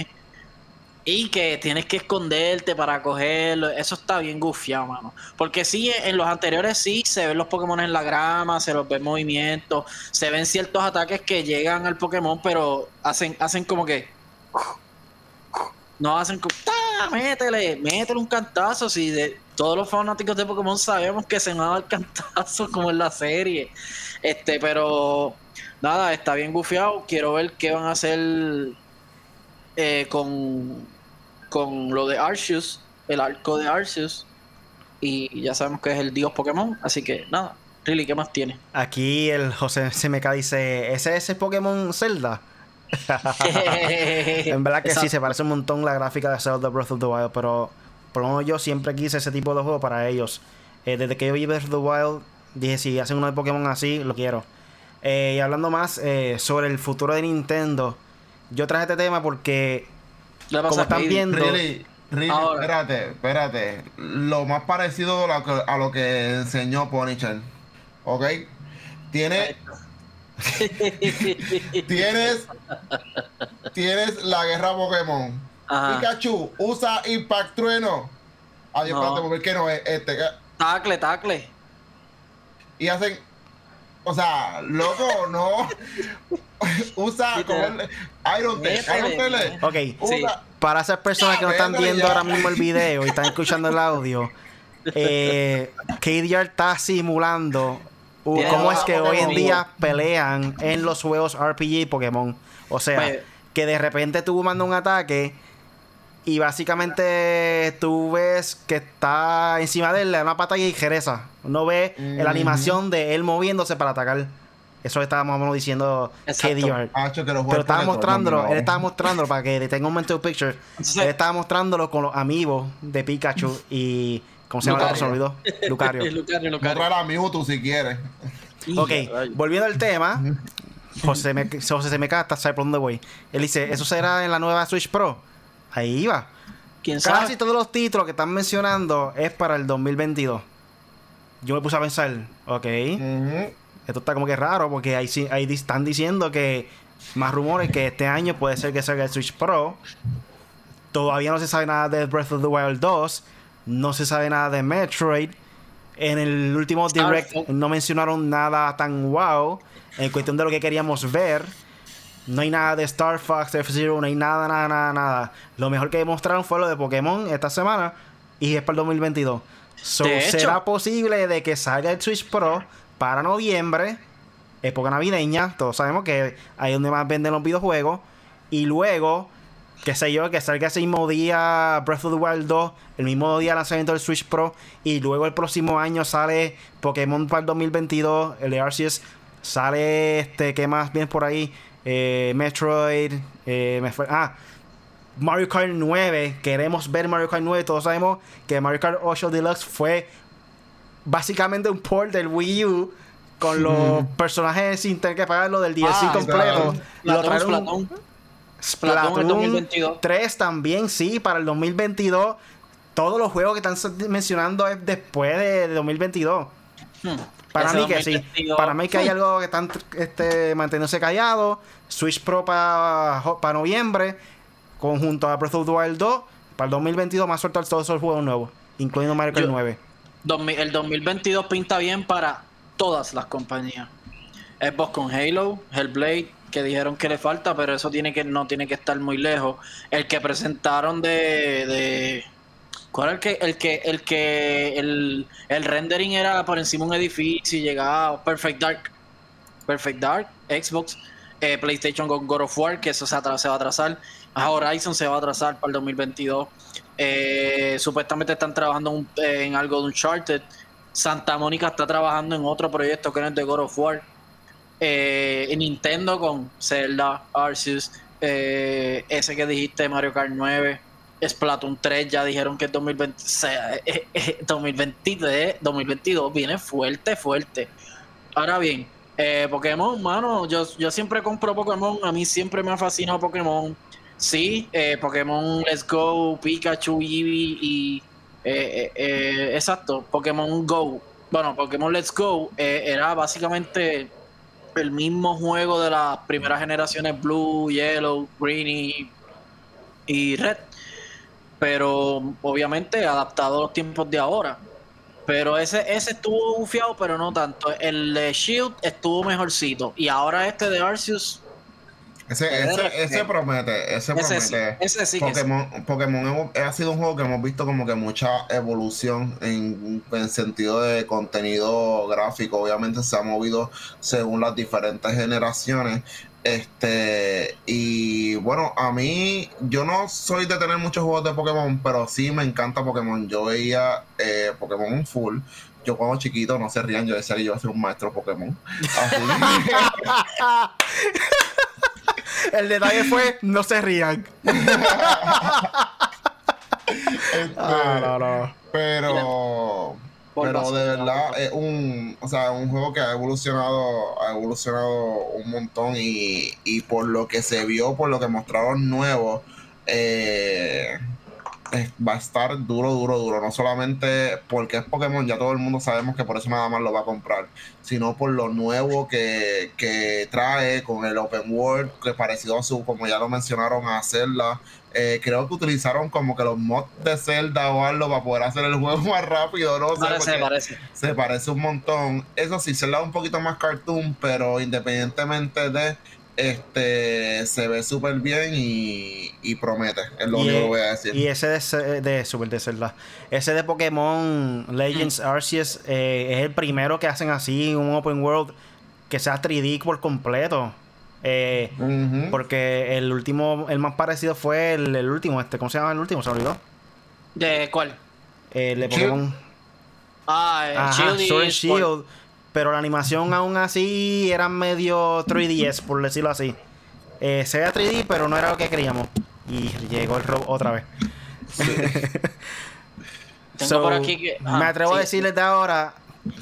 Y que tienes que esconderte para cogerlo. Eso está bien gufiado, mano. Porque sí, en los anteriores sí se ven los Pokémon en la grama, se los ve en movimiento, se ven ciertos ataques que llegan al Pokémon, pero hacen, hacen como que. No hacen como. ¡Ah! Métele, métele un cantazo. Si de todos los fanáticos de Pokémon sabemos que se van a dar cantazo como en la serie. Este, pero nada, está bien gufiado. Quiero ver qué van a hacer eh, con, con lo de Arceus, el arco de Arceus. Y ya sabemos que es el dios Pokémon. Así que nada, Really, ¿qué más tiene? Aquí el José CMK dice: ¿Ese es el Pokémon Zelda? en verdad que sí, se parece un montón la gráfica de Zelda Breath of the Wild, pero por lo menos yo siempre quise ese tipo de juego para ellos. Eh, desde que yo vi Breath of the Wild, dije, si hacen uno de Pokémon así, lo quiero. Eh, y hablando más eh, sobre el futuro de Nintendo, yo traje este tema porque, como están viendo... Really, really, espérate, espérate. Lo más parecido a lo que, a lo que enseñó Ponychel. ¿Ok? Tiene... tienes tienes la guerra Pokémon. Pikachu usa Impact Trueno. Adiós, no. espérate, que no es este. Tacle, tacle. Y hacen. O sea, loco, no. usa como el Iron Tail. Ok, para esas personas que no están viendo ahora mismo el video y están escuchando el audio, eh, KDR está simulando uh, cómo es que hoy en día pelean en los juegos RPG Pokémon. O sea, pues, que de repente tú mandas un ataque y básicamente tú ves que está encima de él, le da una pata y jereza. No ve la animación de él moviéndose para atacar. Eso estábamos diciendo KDR. Ah, Pero estaba mostrándolo, él estaba mostrándolo para que tenga un de picture. él estaba mostrándolo con los amigos de Pikachu y. ¿Cómo se llama? Se olvidó. Lucario. Lucario, Lucario. amigo tú si quieres. ok, volviendo al tema. José, me, José se me casta, sabe por dónde voy. Él dice: ¿Eso será en la nueva Switch Pro? Ahí va. ¿Quién sabe? Casi todos los títulos que están mencionando es para el 2022. Yo me puse a pensar, ok. Esto está como que raro porque ahí, ahí están diciendo que más rumores que este año puede ser que salga el Switch Pro. Todavía no se sabe nada de Breath of the Wild 2. No se sabe nada de Metroid. En el último Direct no mencionaron nada tan wow en cuestión de lo que queríamos ver. No hay nada de Star Fox, F-Zero, no hay nada, nada, nada, nada. Lo mejor que mostraron fue lo de Pokémon esta semana y es para el 2022. ¿Será posible de que salga el Switch Pro para noviembre, época navideña? Todos sabemos que ahí es donde más venden los videojuegos. Y luego, qué sé yo, que salga ese mismo día Breath of the Wild 2, el mismo día lanzamiento del Switch Pro. Y luego el próximo año sale Pokémon para el 2022, el de Arceus. Sale este, ¿qué más viene por ahí? Eh, Metroid, eh, ah, Mario Kart 9. Queremos ver Mario Kart 9. Todos sabemos que Mario Kart 8 Deluxe fue básicamente un port del Wii U con los personajes sin tener que pagarlo del DLC ah, completo. Lo trajeron Splatoon, 2022. 3 también, sí, para el 2022. Todos los juegos que están mencionando es después de, 2022. Para mí que sí. Para mí que hay algo que están este, manteniéndose callado. Switch Pro para noviembre. Conjunto a Breath of the Wild 2. Para el 2022 más soltar todos esos juegos nuevos. Incluyendo Mario Kart 9. El 2022 pinta bien para todas las compañías. Xbox con Halo, Hellblade, que dijeron que le falta, pero eso tiene que no tiene que estar muy lejos. El que presentaron de ¿Cuál el que, el que, el que el, rendering era por encima de un edificio y llegaba Perfect Dark? Perfect Dark, Xbox, eh, PlayStation con God of War, que eso se, va a atrasar. Horizon se va a atrasar para el 2022. Eh, supuestamente están trabajando en algo de Uncharted. Santa Mónica está trabajando en otro proyecto que no es de God of War. Eh, Nintendo con Zelda, Arceus, eh, ese que dijiste, Mario Kart 9. Splatoon 3 ya dijeron que es 2020, eh, eh, 2022 eh, viene fuerte, fuerte. Ahora bien, Pokémon, mano, yo, yo siempre compro Pokémon, a mí siempre me ha fascinado Pokémon. Sí, Pokémon Let's Go, Pikachu, Eevee y... exacto, Pokémon Go. Bueno, Pokémon Let's Go era básicamente el mismo juego de las primeras generaciones Blue, Yellow, Green y Red pero obviamente adaptado a los tiempos de ahora. Pero ese, ese estuvo bufiado, pero no tanto. El de Shield estuvo mejorcito. Y ahora este de Arceus. Ese, ese, ese promete, ese Ese sí, promete. ese sí que Pokémon, Pokémon ha sido un juego que hemos visto como que mucha evolución en, en sentido de contenido gráfico. Obviamente se ha movido según las diferentes generaciones. Este, y bueno, a mí, yo no soy de tener muchos juegos de Pokémon, pero sí me encanta Pokémon. Yo veía eh, Pokémon full. Yo cuando chiquito, no se rían, yo decía que yo iba a ser un maestro Pokémon. Así. El detalle fue, no se rían. Este, Ah, no, no. Pero, pero de verdad es un, o sea, un juego que ha evolucionado, ha evolucionado un montón y, y por lo que se vio, por lo que mostraron nuevo, eh, va a estar duro, duro, duro. No solamente porque es Pokémon, ya todo el mundo sabemos que por eso nada más lo va a comprar, sino por lo nuevo que, que trae con el Open World, que parecido a su, como ya lo mencionaron, a Zelda. Eh, creo que utilizaron como que los mods de Zelda o algo para poder hacer el juego más rápido, no sé. Parece, porque parece. se parece un montón. Eso sí, Zelda es un poquito más cartoon, pero independientemente de este se ve súper bien y, y promete. Es lo Y, único que voy a decir. y ese de, ce- de Super de Zelda. Ese de Pokémon Legends Arceus eh, es el primero que hacen así, un open world que sea 3D por completo. Eh, porque el último, el más parecido fue el, el último, este, ¿cómo se llama el último? Se olvidó. ¿De cuál? El de. Pokémon. Ah, el Ajá, Shield. Shield. Pero la animación aún así era medio 3DS, por decirlo así. Eh, se veía 3D, pero no era lo que queríamos. Y llegó el robo otra vez. Tengo So, por aquí que. ah, me atrevo a decirles de ahora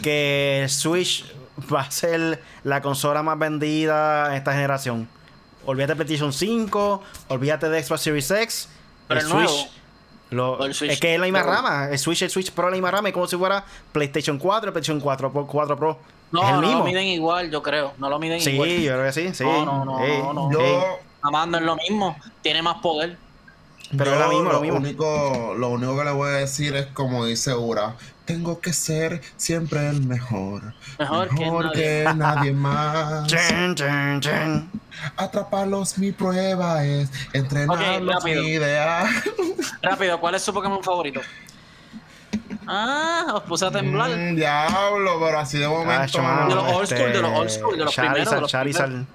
que el Switch va a ser la consola más vendida en esta generación. Olvídate de PlayStation 5, olvídate de Xbox Series X. Pero el nuevo. Lo- Switch es que es la misma Pro. rama. El Switch, el Switch Pro es la misma rama. Es como si fuera PlayStation 4, PlayStation 4, Pro- 4 Pro. No, es el no lo miden igual, yo creo. No lo miden sí, igual. yo creo que sí. sí. No, no, no, Sí, no, no. sí. Yo, Amando es lo mismo. Tiene más poder. Pero yo es lo mismo, lo mismo. Único, lo único que le voy a decir es como dice Ura, tengo que ser siempre el mejor. Mejor que nadie. que nadie más. Atraparlos mi prueba es, entrenarlos rápido. mi idea. Rápido, ¿cuál es su Pokémon favorito? Ah, os puse a temblar. Mm, diablo, pero así de momento. Mano, De los old este, school, de los old school, de los primeros, de Charizard, los Charizard.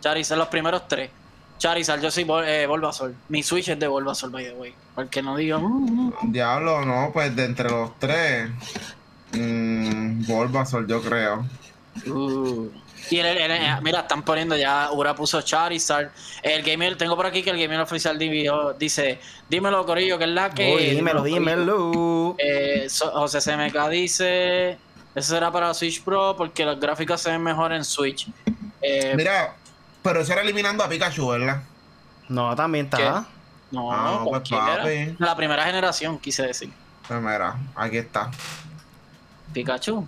Charizard, los primeros tres. Charizard, yo soy eh, Bulbasaur. Mi Switch es de Bulbasaur, by the way. Para el que no diga. mm, mm. Diablo, no, pues de entre los tres. Mmm, Bulbasaur, yo creo. Uh. Y el, el- el- mira, están poniendo ya, Ura puso Charizard. El gamer, tengo por aquí que el gamer oficial dividió- dice, dímelo Corillo, que es la que... Uy, dímelo, dímelo. Eh, So- José CMK dice, eso será para Switch Pro porque las gráficas se ven mejor en Switch. Eh, Mira, pero eso era eliminando a Pikachu, ¿verdad? No, también está. no, Ah, pues, cualquiera. papi. La primera generación, quise decir. Pues mira, aquí está. Pikachu.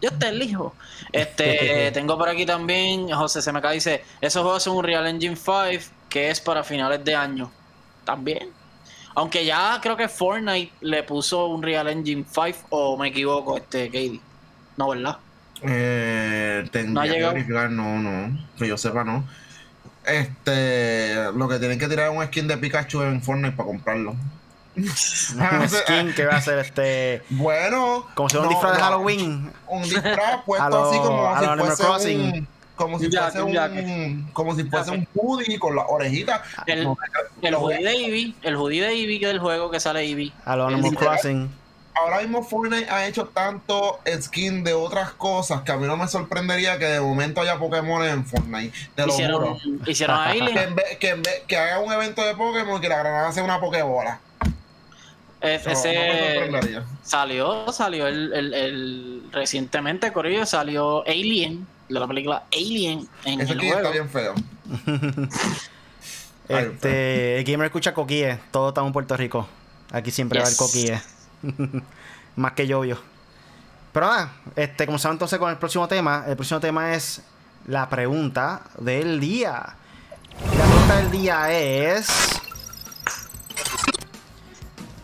Yo te elijo. Este, tengo por aquí también, José CMK dice, esos juegos son un Real Engine 5 que es para finales de año. También. Aunque ya creo que Fortnite le puso un Real Engine 5 o me equivoco, este, Katie. No, ¿verdad? Eh, No ha que llegado. verificar, no, no. Que yo sepa, no. Este, lo que tienen que tirar es un skin de Pikachu en Fortnite para comprarlo. Un skin que va a ser este. Bueno. Como si fuera un disfraz de no, Halloween. Un disfraz puesto lo- así como a si lo Animal fuese Crossing. un. Como si Un jacket, fuese un un. Como si fuese un hoodie con las orejitas. El, No, el lo hoodie de Eevee, el hoodie de Eevee que es del juego que sale Eevee. A los El Animal literal. Crossing. Ahora mismo Fortnite ha hecho tanto skin de otras cosas que a mí no me sorprendería que de momento haya Pokémon en Fortnite. Te lo Hicieron, juro. hicieron Que, Alien. en vez, que, en vez- que haga un evento de Pokémon y que la granada sea una Pokébola. Es- me ese sorprendería. salió, salió el, el, el- recientemente, Corillo, salió Alien, de la película Alien en Ese el juego. está bien feo. Este, el gamer escucha coquille. Todo está en Puerto Rico. Aquí siempre va el Yes. coquille. Más que llovio. Pero nada, este, comenzamos entonces con el próximo tema. El próximo tema es la pregunta del día. La pregunta del día es.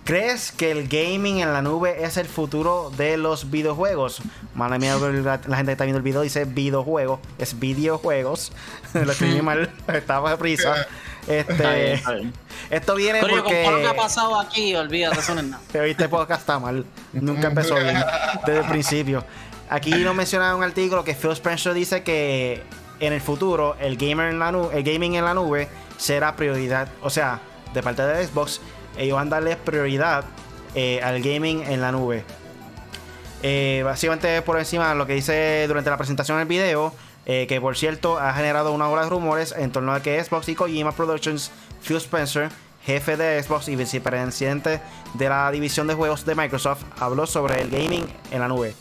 ¿Crees que el gaming en la nube es el futuro de los videojuegos? Madre mía, la, la gente que está viendo el video dice videojuegos, es videojuegos. Lo escribí mal, estaba de prisa. Este, Está bien, está bien. Esto viene Pero porque. con todo lo que ha pasado aquí, olvídate, eso no es nada. Pero este podcast está mal. Nunca empezó bien desde el principio. Aquí nos menciona un artículo que Phil Spencer dice que en el futuro el gamer en la nu- el gaming en la nube será prioridad. O sea, de parte de Xbox, ellos van a darle prioridad eh, al gaming en la nube. Eh, básicamente por encima de lo que dice durante la presentación del video, eh, que por cierto ha generado una ola de rumores en torno a que Xbox y Kojima Productions, Phil Spencer, jefe de Xbox y vicepresidente de la división de juegos de Microsoft, habló sobre el gaming en la nube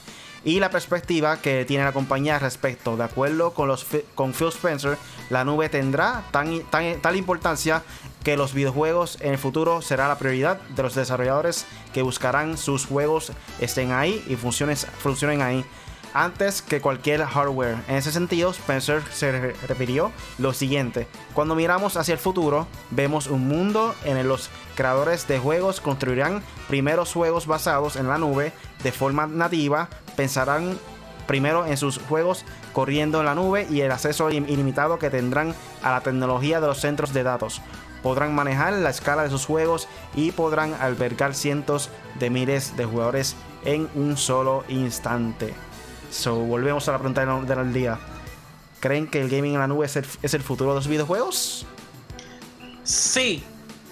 y la perspectiva que tiene la compañía al respecto. De acuerdo con, los, con Phil Spencer, la nube tendrá tan, tan- tal importancia que los videojuegos en el futuro será la prioridad de los desarrolladores que buscarán sus juegos estén ahí y funcionen ahí antes que cualquier hardware. En ese sentido, Spencer se re- refirió lo siguiente. Cuando miramos hacia el futuro, vemos un mundo en el los creadores de juegos construirán primeros juegos basados en la nube de forma nativa, pensarán primero en sus juegos corriendo en la nube y el acceso ilim- ilimitado que tendrán a la tecnología de los centros de datos. Podrán manejar la escala de sus juegos y podrán albergar cientos de miles de jugadores en un solo instante. So, volvemos a la pregunta del del día. ¿Creen que el gaming en la nube es el, es el futuro de los videojuegos? Sí,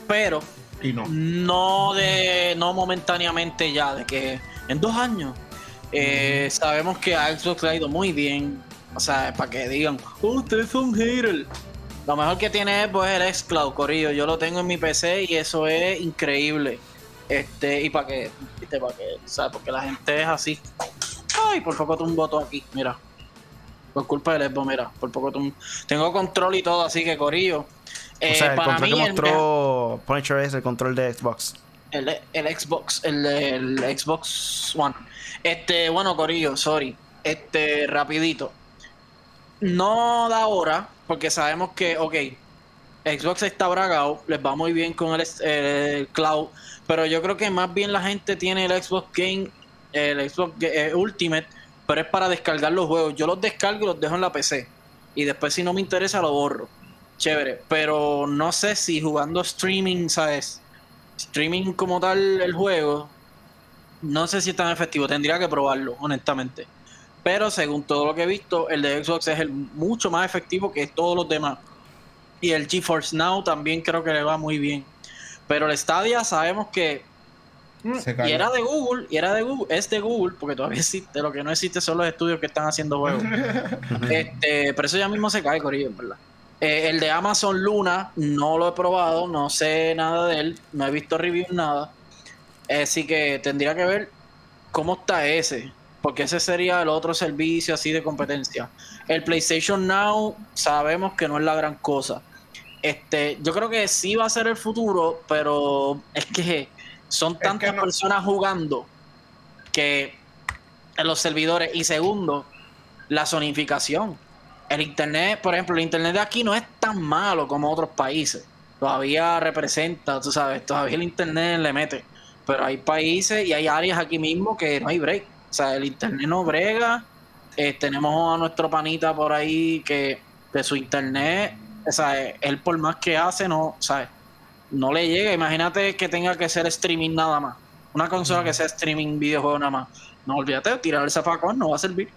pero Y no. no de no momentáneamente ya, de que en dos años eh, sabemos que a Xbox le ha ido muy bien. O sea, para que digan, oh, ustedes son haters. Lo mejor que tiene Xbox es el xCloud, Corillo. Yo lo tengo en mi PC y eso es increíble. Este, y para que, viste, para que, o sea, porque la gente es así. Ay, por poco un voto aquí, mira. Por culpa del Xbox, mira, por poco tum- Tengo control y todo, así que Corillo. eh, o sea, el para control mí que el mostró Punisher es el control de Xbox. el, el Xbox, el, el Xbox One. Este, bueno, Corillo, sorry. Este, rapidito. No da hora, porque sabemos que, ok, Xbox está bragado, les va muy bien con el, el cloud, pero yo creo que más bien la gente tiene el Xbox Game, el Xbox eh, Ultimate, pero es para descargar los juegos. Yo los descargo y los dejo en la PC. Y después si no me interesa lo borro. Chévere, pero no sé si jugando streaming, ¿sabes? streaming como tal el juego, no sé si es tan efectivo. Tendría que probarlo, honestamente. Pero según todo lo que he visto, el de Xbox es el mucho más efectivo que todos los demás. Y el GeForce Now también creo que le va muy bien. Pero el Stadia sabemos que mm, y era de Google, y era de Google, es de Google, porque todavía existe, lo que no existe son los estudios que están haciendo juegos. Este, pero eso ya mismo se cae, Corillo, verdad. Eh, el de Amazon Luna no lo he probado, no sé nada de él, no he visto reviews, nada. Así que tendría que ver cómo está ese, porque ese sería el otro servicio así de competencia. El PlayStation Now sabemos que no es la gran cosa. Este, yo creo que sí va a ser el futuro, pero es que son que tantas no- personas jugando que en los servidores. Y segundo, la zonificación. El internet, por ejemplo, el internet de aquí no es tan malo como otros países. Todavía representa, tú sabes, todavía el internet le mete. Pero hay países y hay áreas aquí mismo que no hay break. O sea, el internet no brega. Eh, tenemos a nuestro panita por ahí que de su internet, o sea, él por más que hace, no, ¿sabes? No le llega. Imagínate que tenga que ser streaming nada más. Una consola que sea streaming videojuego nada más. No olvídate, tirar el zafacón no va a servir.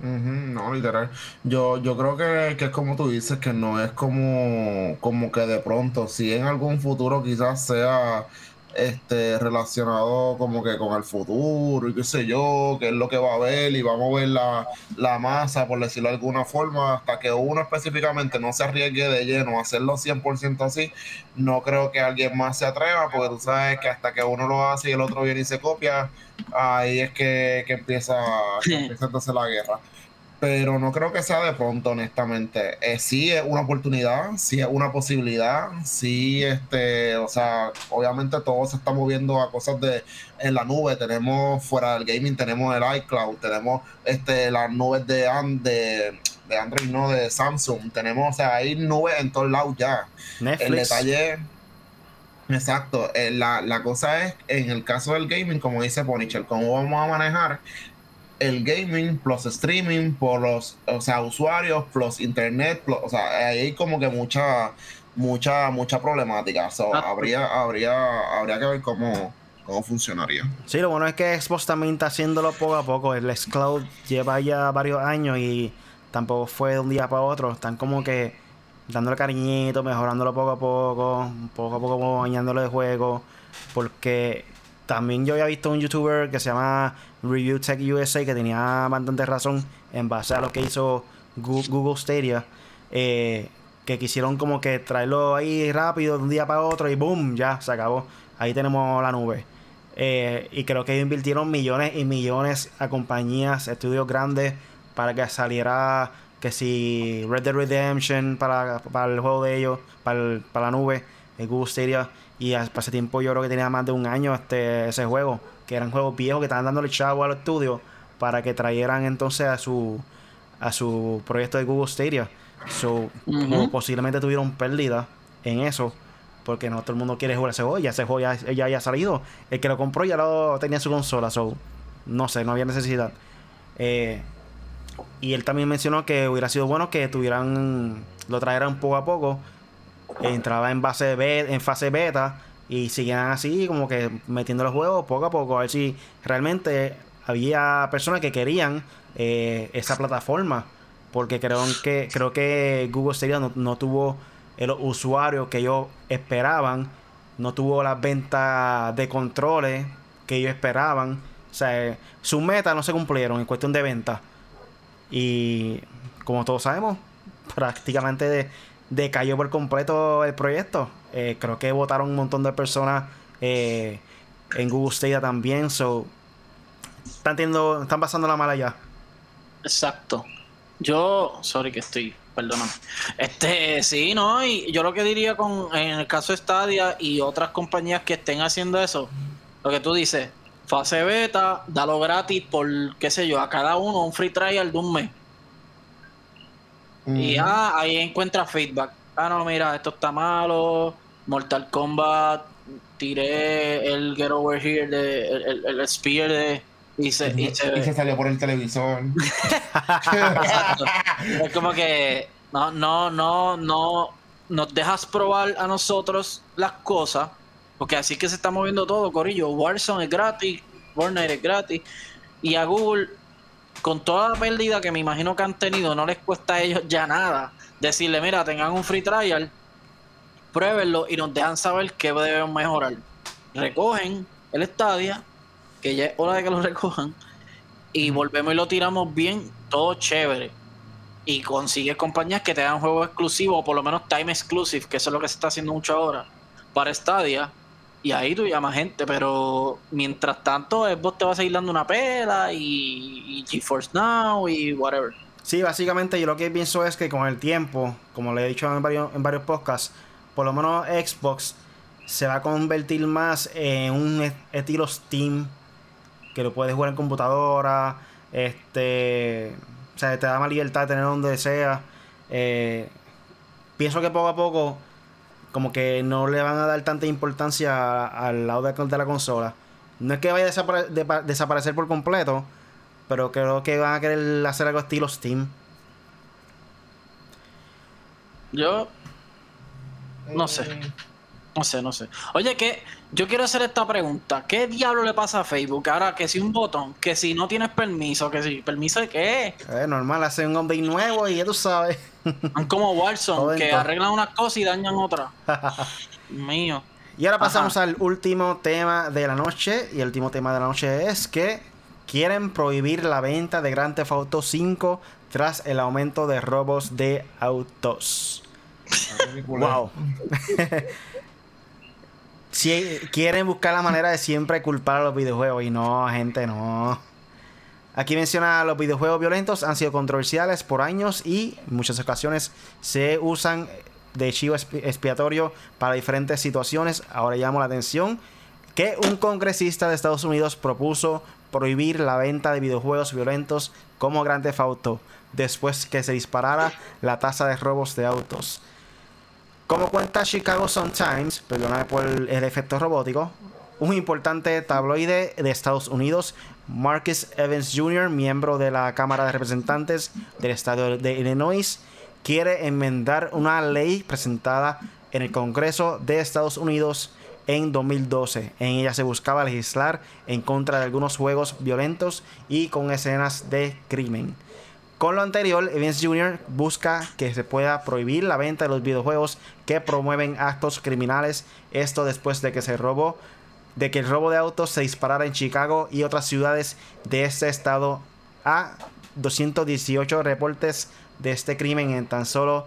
Ujú, no, literal. Yo, yo creo que, que es como tú dices, que no es como, como que de pronto, si en algún futuro quizás sea este relacionado como que con el futuro y qué sé yo, qué es lo que va a haber y va a mover la, la masa, por decirlo de alguna forma, hasta que uno específicamente no se arriesgue de lleno a hacerlo 100% así, no creo que alguien más se atreva, porque tú sabes que hasta que uno lo hace y el otro viene y se copia, ahí es que, que empieza, que empieza entonces la guerra. Pero no creo que sea de pronto, honestamente. Eh, sí es una oportunidad, sí es una posibilidad, sí, este, o sea, obviamente todo se está moviendo a cosas de en la nube. Tenemos fuera del gaming, tenemos el iCloud, tenemos este las nubes de, de, de Android, no de Samsung. Tenemos, o sea, hay nubes en todos lados ya. El Netflix. detalle Exacto. Eh, la, la, cosa es, en el caso del gaming, como dice Ponichel, cómo vamos a manejar el gaming plus streaming por los o sea, usuarios plus internet, o sea, hay como que mucha mucha mucha problemática. So, habría habría habría que ver cómo cómo funcionaría. Sí, lo bueno es que Xbox también está haciéndolo poco a poco. El Xcloud lleva ya varios años y tampoco fue de un día para otro. Están como que dándole cariñito, mejorándolo poco a poco, poco a poco bañándolo de juego. Porque también yo había visto un youtuber que se llama Review Tech USA que tenía bastante razón en base a lo que hizo Google Stadia. Eh, que quisieron como que traerlo ahí rápido de un día para otro y boom, ya se acabó. Ahí tenemos la nube. Eh, y creo que invirtieron millones y millones a compañías, estudios grandes, para que saliera que si Red Dead Redemption para, el juego de ellos, para, para la nube, el Google Stadia. Y hace tiempo yo creo que tenía más de un año este ese juego, que eran juegos viejos que estaban dándole chavo al estudio para que trajeran entonces a su a su proyecto de Google Stadia. So, posiblemente tuvieron pérdida en eso, porque no todo el mundo quiere jugar ese juego, ya ese juego ya, ya, ha salido. El que lo compró ya lo tenía en su consola, so, no sé, no había necesidad. Eh, y él también mencionó que hubiera sido bueno que tuvieran, lo trajeran poco a poco entraba en base beta, en fase beta y seguían así como que metiendo los juegos poco a poco a ver si realmente había personas que querían eh, esa plataforma porque creo que creo que Google Stadia no, tuvo el usuario que ellos esperaban no tuvo las ventas de controles que ellos esperaban o sea sus metas no se cumplieron en cuestión de ventas y como todos sabemos prácticamente decayó por completo el proyecto. Eh, creo que votaron un montón de personas eh, en Google Stadia también. So, están, teniendo, están pasando la mala ya. Exacto. Yo, sorry que estoy, perdóname. Este, sí, no, y yo lo que diría con, en el caso de Stadia y otras compañías que estén haciendo eso, lo que tú dices, fase beta, dalo gratis por, qué sé yo, a cada uno un free trial de un mes. Y ah, ahí encuentra feedback. Ah, no, mira, esto está malo. Mortal Kombat, tiré el Get Over Here, de, el, el, Spear de. Y se, y, se, salió por el televisor. Es como que no, no, no, no nos dejas probar a nosotros las cosas, porque así que se está moviendo todo, Corillo. Warzone es gratis, Fortnite es gratis, y a Google con toda la pérdida que me imagino que han tenido, no les cuesta a ellos ya nada decirle, mira, tengan un free trial, pruébenlo y nos dejan saber qué deben mejorar. Recogen el estadio, que ya es hora de que lo recojan, y volvemos y lo tiramos bien, todo chévere. Y consigues compañías que te dan juegos exclusivos, o por lo menos time exclusive, que eso es lo que se está haciendo mucho ahora, para Stadia y ahí tú llamas gente, pero mientras tanto vos te va a seguir dando una pela y, y GeForce Now y whatever. Sí, básicamente yo lo que pienso es que con el tiempo, como le he dicho en varios, en varios podcasts, por lo menos Xbox se va a convertir más en un estilo Steam, que lo puedes jugar en computadora, este, o sea, te da más libertad de tener donde sea. Eh, pienso que poco a poco como que no le van a dar tanta importancia al lado de, la consola. No es que vaya a desaparecer por completo, pero creo que van a querer hacer algo estilo Steam. Yo no sé. No sé, no sé. Oye, que yo quiero hacer esta pregunta. ¿Qué diablo le pasa a Facebook? Ahora que si un botón, que si no tienes permiso, que si permiso de qué? Eh, normal, hacen un update nuevo y ya tú sabes. Son como Warzone, que arreglan una cosa y dañan otra. Mío. Y ahora pasamos al último tema de la noche. Y el último tema de la noche es que quieren prohibir la venta de Grand Theft Auto 5 tras el aumento de robos de autos. wow. si quieren buscar la manera de siempre culpar a los videojuegos y no, gente, no. Aquí menciona los videojuegos violentos han sido controversiales por años y en muchas ocasiones se usan de chivo expiatorio para diferentes situaciones. Ahora llamo la atención que un congresista de Estados Unidos propuso prohibir la venta de videojuegos violentos como Grand Theft Auto después que se disparara la tasa de robos de autos. Como cuenta Chicago Sun-Times, perdóname por el efecto robótico, un importante tabloide de Estados Unidos, Marcus Evans Jr., miembro de la Cámara de Representantes del Estado de Illinois, quiere enmendar una ley presentada en el Congreso de Estados Unidos en 2012. En ella se buscaba legislar en contra de algunos juegos violentos y con escenas de crimen. Con lo anterior, Evans Jr. busca que se pueda prohibir la venta de los videojuegos que promueven actos criminales. Esto después de que se robó, de que el robo de autos se disparara en Chicago y otras ciudades de este estado a 218 reportes de este crimen en tan solo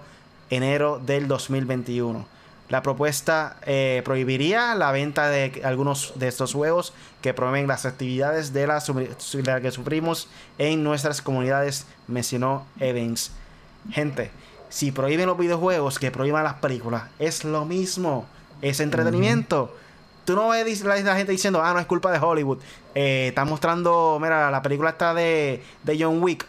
enero del 2021. La propuesta eh, prohibiría la venta de algunos de estos juegos que promueven las actividades de la, que sufrimos en nuestras comunidades, mencionó Evans. Gente, si prohíben los videojuegos, que prohíban las películas, es lo mismo, es entretenimiento. Tú no ves la, la gente diciendo, ah, no es culpa de Hollywood. Eh, está mostrando, mira, la película está de, de John Wick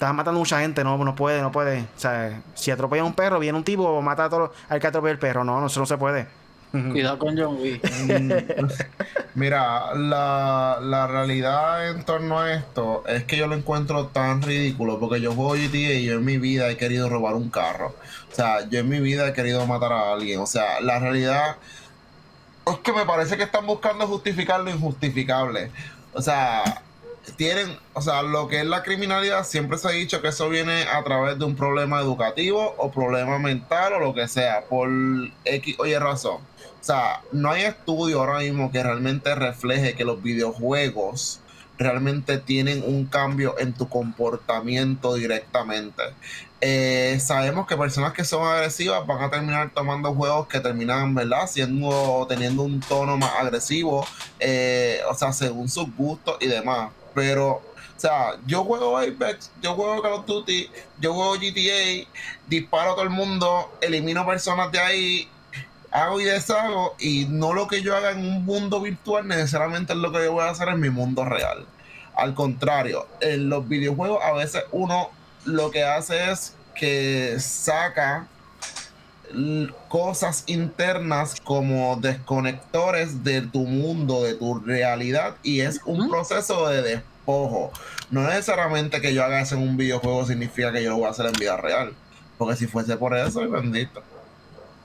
Estás matando mucha gente, no, no puede, no puede. O sea, si atropella a un perro, viene un tipo, mata a todo al que atropella el perro. No, no, eso no se puede. Cuidado con John Wick. Mira, la, la, realidad en torno a esto es que yo lo encuentro tan ridículo porque yo juego GTA y yo en mi vida he querido robar un carro. O sea, yo en mi vida he querido matar a alguien. O sea, la realidad es que me parece que están buscando justificar lo injustificable. O sea, tienen, o sea, lo que es la criminalidad, siempre se ha dicho que eso viene a través de un problema educativo o problema mental o lo que sea, por X oye razón. O sea, no hay estudio ahora mismo que realmente refleje que los videojuegos realmente tienen un cambio en tu comportamiento directamente. Eh, sabemos que personas que son agresivas van a terminar tomando juegos que terminan, ¿verdad? Siendo, teniendo un tono más agresivo, eh, o sea, según sus gustos y demás. Pero, o sea, yo juego Apex, yo juego Call of Duty, yo juego GTA, disparo a todo el mundo, elimino personas de ahí, hago y deshago, y no lo que yo haga en un mundo virtual necesariamente es lo que yo voy a hacer en mi mundo real. Al contrario, en los videojuegos a veces uno lo que hace es que saca cosas internas como desconectores de tu mundo, de tu realidad, y es un proceso de despojo. No necesariamente que yo haga eso en un videojuego significa que yo lo voy a hacer en vida real, porque si fuese por eso, bendito.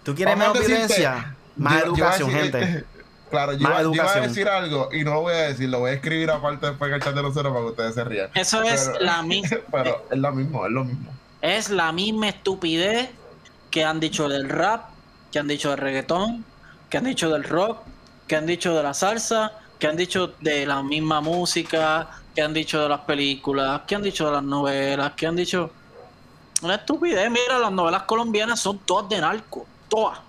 ¿Tú quieres más violencia? Más educación, gente. Claro, yo, iba, a decir algo y no lo voy a decir, lo voy a escribir aparte después en el chat de los ceros para que ustedes se rían. Eso es la misma. Pero es lo mismo, es lo mismo. Es la misma estupidez que han dicho del rap, que han dicho del reggaetón, que han dicho del rock, que han dicho de la salsa, que han dicho de la misma música, que han dicho de las películas, que han dicho de las novelas, que han dicho... Una estupidez, mira, las novelas colombianas son todas de narco, todas.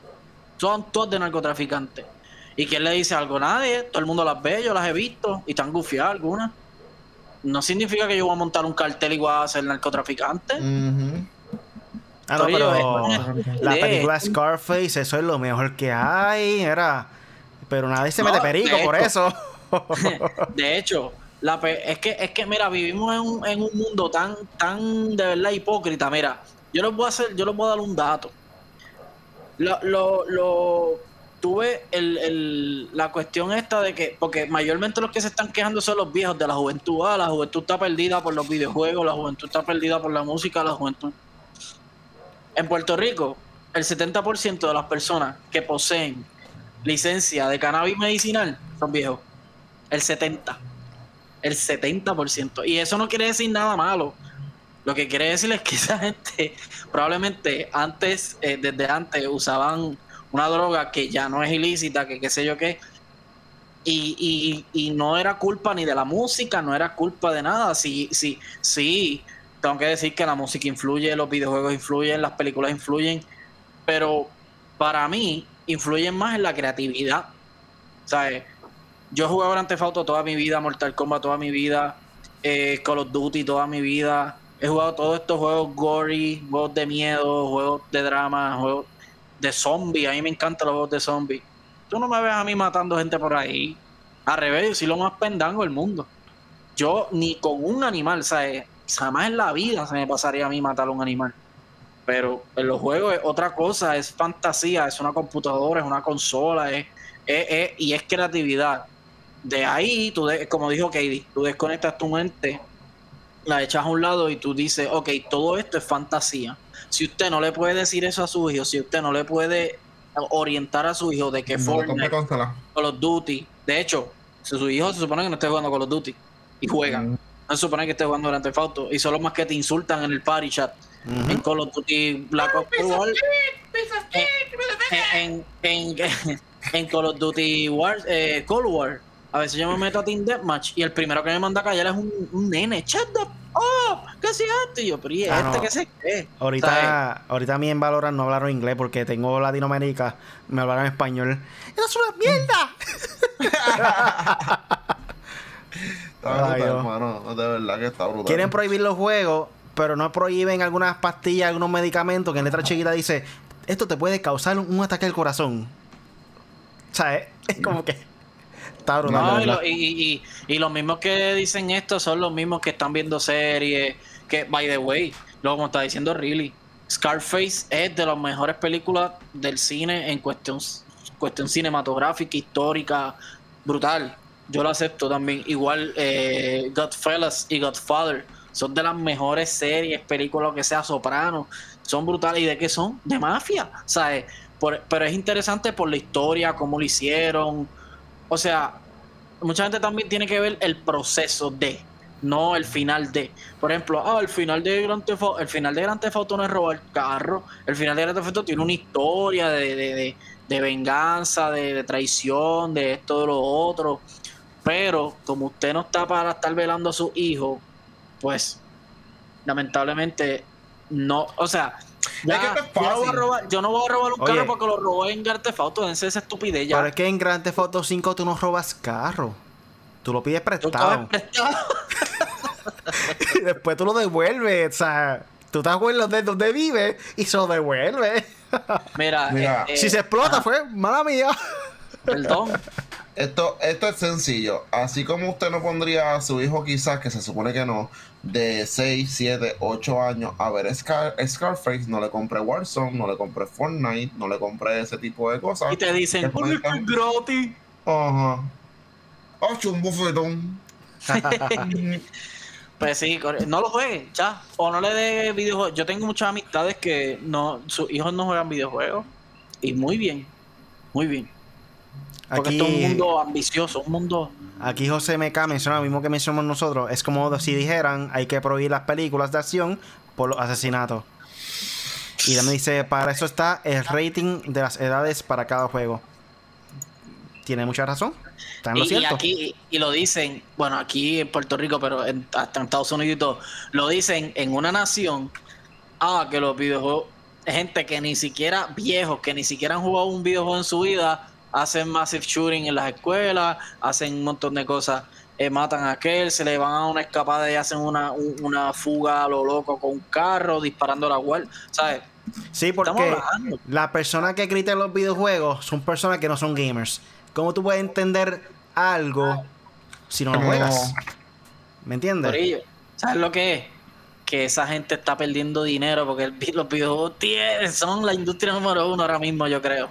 Son todas de narcotraficantes. ¿Y quién le dice algo? Nadie, todo el mundo las ve, yo las he visto y están gufiadas algunas. No significa que yo voy a montar un cartel y voy a ser narcotraficante. Ah, no, pero la película Scarface, eso es lo mejor que hay, era. Pero nadie se mete perico por eso. de hecho, la es que es que mira, vivimos en un, en un mundo tan tan de verdad hipócrita, mira, yo les voy a hacer, yo les voy a dar un dato. Lo, lo, lo tuve el, el, la cuestión esta de que, porque mayormente los que se están quejando son los viejos de la juventud. Ah, la juventud está perdida por los videojuegos, la juventud está perdida por la música, la juventud en Puerto Rico, el 70% de las personas que poseen licencia de cannabis medicinal son viejos. El 70%. El 70%. Y eso no quiere decir nada malo. Lo que quiere decir es que esa gente probablemente antes, eh, desde antes, usaban una droga que ya no es ilícita, que qué sé yo qué. Y, y, y no era culpa ni de la música, no era culpa de nada. Sí, sí, sí tengo que decir que la música influye, los videojuegos influyen, las películas influyen, pero para mí influyen más en la creatividad. ¿Sabes? Yo he jugado Grand Theft Auto toda mi vida, Mortal Kombat toda mi vida, eh, Call of Duty toda mi vida. He jugado todos estos juegos gory, juegos de miedo, juegos de drama, juegos de zombies. A mí me encantan los juegos de zombies. Tú no me ves a mí matando gente por ahí. Al revés, yo soy lo más pendango del mundo. Yo ni con un animal, ¿sabes? Jamás en la vida se me pasaría a mí matar a un animal. Pero en los juegos es otra cosa, es fantasía, es una computadora, es una consola, es, es- es- y es creatividad. De ahí, tú de- como dijo Katie, tú desconectas tu mente, la echas a un lado y tú dices, ok, todo esto es fantasía. Si usted no le puede decir eso a su hijo, si usted no le puede orientar a su hijo de que No Fortnite. Call of Duty, de hecho, si su hijo se supone que no esté jugando Call of Duty y juega, Mm. No se supone que esté jugando Grand Theft Auto y son los más que te insultan en el party chat en Call of Duty Black Ops War en, en, en, en Call of Duty War, eh, Cold War a veces yo me meto a Team Deathmatch y el primero que me manda a callar es un, un nene shut the up ¿qué es esto? y yo pero ¿y Ah, este no. qué se cree? Ahorita, ahorita a mí en Valorant no hablaron inglés porque tengo Latinoamérica, me hablaron español. ¡Eso es una mierda! Está Ay, brutal, Dios. mano. De verdad que está brutal. Quieren prohibir los juegos, pero no prohíben algunas pastillas, algunos medicamentos que en letra chiquita dice, esto te puede causar un, un ataque al corazón. O sea, es, es como que... Está brutal, No, y, verdad. lo- y, y, y- y los mismos que dicen esto son los mismos que están viendo series. Que, by the way, lo como está diciendo Riley, Scarface es de las mejores películas del cine en cuestión, cuestión cinematográfica, histórica, brutal. Yo lo acepto también. Igual eh, Godfellas y Godfather son de las mejores series, películas, que sea Soprano. Son brutales. ¿Y de qué son? De mafia. ¿Sabes? Pero es interesante por la historia, cómo lo hicieron. O sea, mucha gente también tiene que ver el proceso de, no el final de. Por ejemplo, ah, el final de Grand Theft el final de Grand Theft Auto no es robar carro, el final de Grand Theft Auto tiene una historia de, de, de- de venganza, de traición, de esto, de lo otro. Pero como usted no está para estar velando a su hijo, pues lamentablemente no, o sea, ya, que yo, no voy a robar, yo no voy a robar un Oye. carro porque lo robé en Grand Theft Auto, dense esa estupidez ya. Pero es que en Grand Theft Auto 5 tú no robas carro. Tú lo pides prestado. y después tú lo devuelves. O sea, tú te acuerdas de dónde vives y se lo devuelves. Mira, Mira, este, si se explota, ajá, fue mala mía. Perdón. Esto, esto es sencillo. Así como usted no pondría a su hijo, quizás, que se supone que no, de 6, 7, 8 años a ver Scar Scarface, no le compré Warzone, no le compré Fortnite, no le compré ese tipo de cosas. Y te dicen, Después "Oye, esto es están- gratis. Ajá. Ocho, un bofetón. Pues sí, no lo juegue, ya. O no le dé videojuegos. Yo tengo muchas amistades que no, sus hijos no juegan videojuegos. Y muy bien, muy bien. Porque esto es un Aquí, mundo ambicioso, un mundo. aquí José MK menciona lo mismo que mencionamos nosotros. Es como si dijeran, hay que prohibir las películas de acción por los asesinatos. Y también dice, para eso está el rating de las edades para cada juego. Tiene mucha razón. Está en lo Y, aquí, y lo dicen, bueno, aquí en Puerto Rico, pero en- hasta en Estados Unidos y todo, lo dicen en una nación, ah, que los videojuegos, gente que ni siquiera viejos, que ni siquiera han jugado un videojuego en su vida, hacen massive shooting en las escuelas, hacen un montón de cosas, eh, matan a aquel, se le van a una escapada y hacen una, un- una fuga a lo loco con un carro, disparando a la guardia, ¿sabes? Sí, porque las personas que critican los videojuegos son personas que no son gamers. ¿Cómo tú puedes entender algo si no lo juegas? ¿Me entiendes? Corillo, ¿sabes lo que es? Que esa gente está perdiendo dinero porque el los videojuegos tienen- son la industria número uno ahora mismo, yo creo.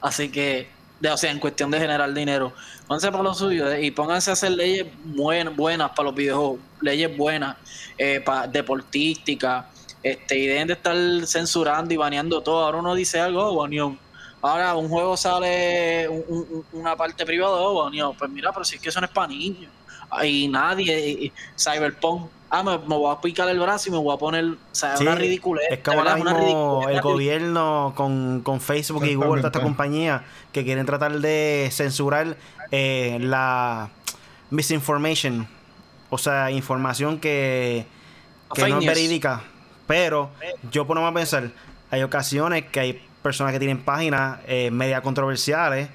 Así que, o sea, en cuestión de generar dinero, pónganse para lo suyo eh, y pónganse a hacer leyes buen- buenas para los videojuegos, leyes buenas, eh, deportísticas, este, y dejen de estar censurando y baneando todo. Ahora uno dice algo, oh. Ahora un juego sale un- un- una parte privada, oh. Pues mira, pero si es que eso no es para. Y nadie, y- y Cyberpunk, ah, me, me voy a picar el brazo y me voy a poner, o sea, es Sí, una ridiculez. Es verdad, ahora una mismo ridiculez, el gobierno con, con Facebook y Google, toda esta compañía, que quieren tratar de censurar eh, la misinformation. O sea, información que, que no es verídica. Pero yo pongo a pensar, hay ocasiones que hay personas que tienen páginas eh, media controversiales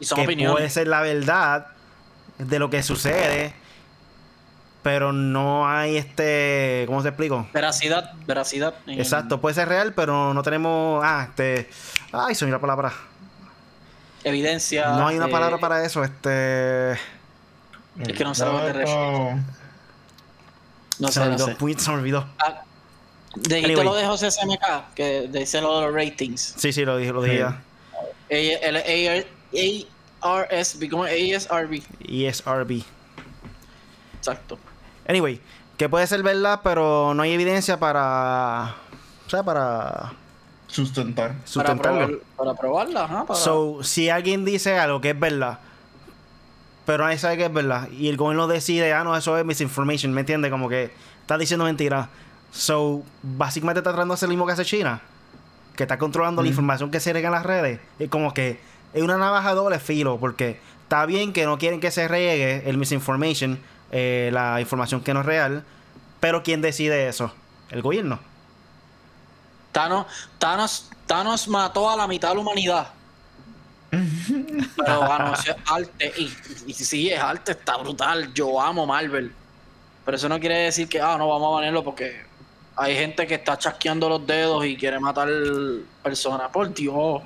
Y son que opiniones. puede ser la verdad de lo que sucede, pero no hay este, ¿cómo te explico? Veracidad, veracidad. en- Exacto, puede ser real, pero no tenemos, ah, este, ay, se me olvidó la palabra. Evidencia. No hay una palabra para eso, este, Es que no Ya dónde esto- No se sé, me no olvidó, sé. se me olvidó. Ah, Dijiste Anyway. lo de José SMK, que dice lo de los ratings. Sí, sí, lo dije, lo dije ya. El ARSB, como ASRB. ESRB. Exacto. Anyway, que puede ser verdad, pero no hay evidencia para. O sea, para Sustentar. Para, probar- para probarla, ajá. Para... So, si alguien dice algo que es verdad, pero nadie sabe que es verdad, y el gobierno decide, ah, no, eso es misinformation, ¿me entiendes? Como que está diciendo mentira. So, básicamente está tratando de hacer lo mismo que hace China, que está controlando la información que se rega en las redes. Es como que es una navaja doble filo, porque está bien que no quieren que se riegue el misinformation, eh, la información que no es real, pero ¿quién decide eso? El gobierno. Thanos, Thanos, Thanos mató a la mitad de la humanidad. Pero bueno, eso es arte. Y, y sí, es arte, está brutal. Yo amo Marvel. Pero eso no quiere decir que, ah, no, vamos a ponerlo porque hay gente que está chasqueando los dedos y quiere matar personas. Por Dios.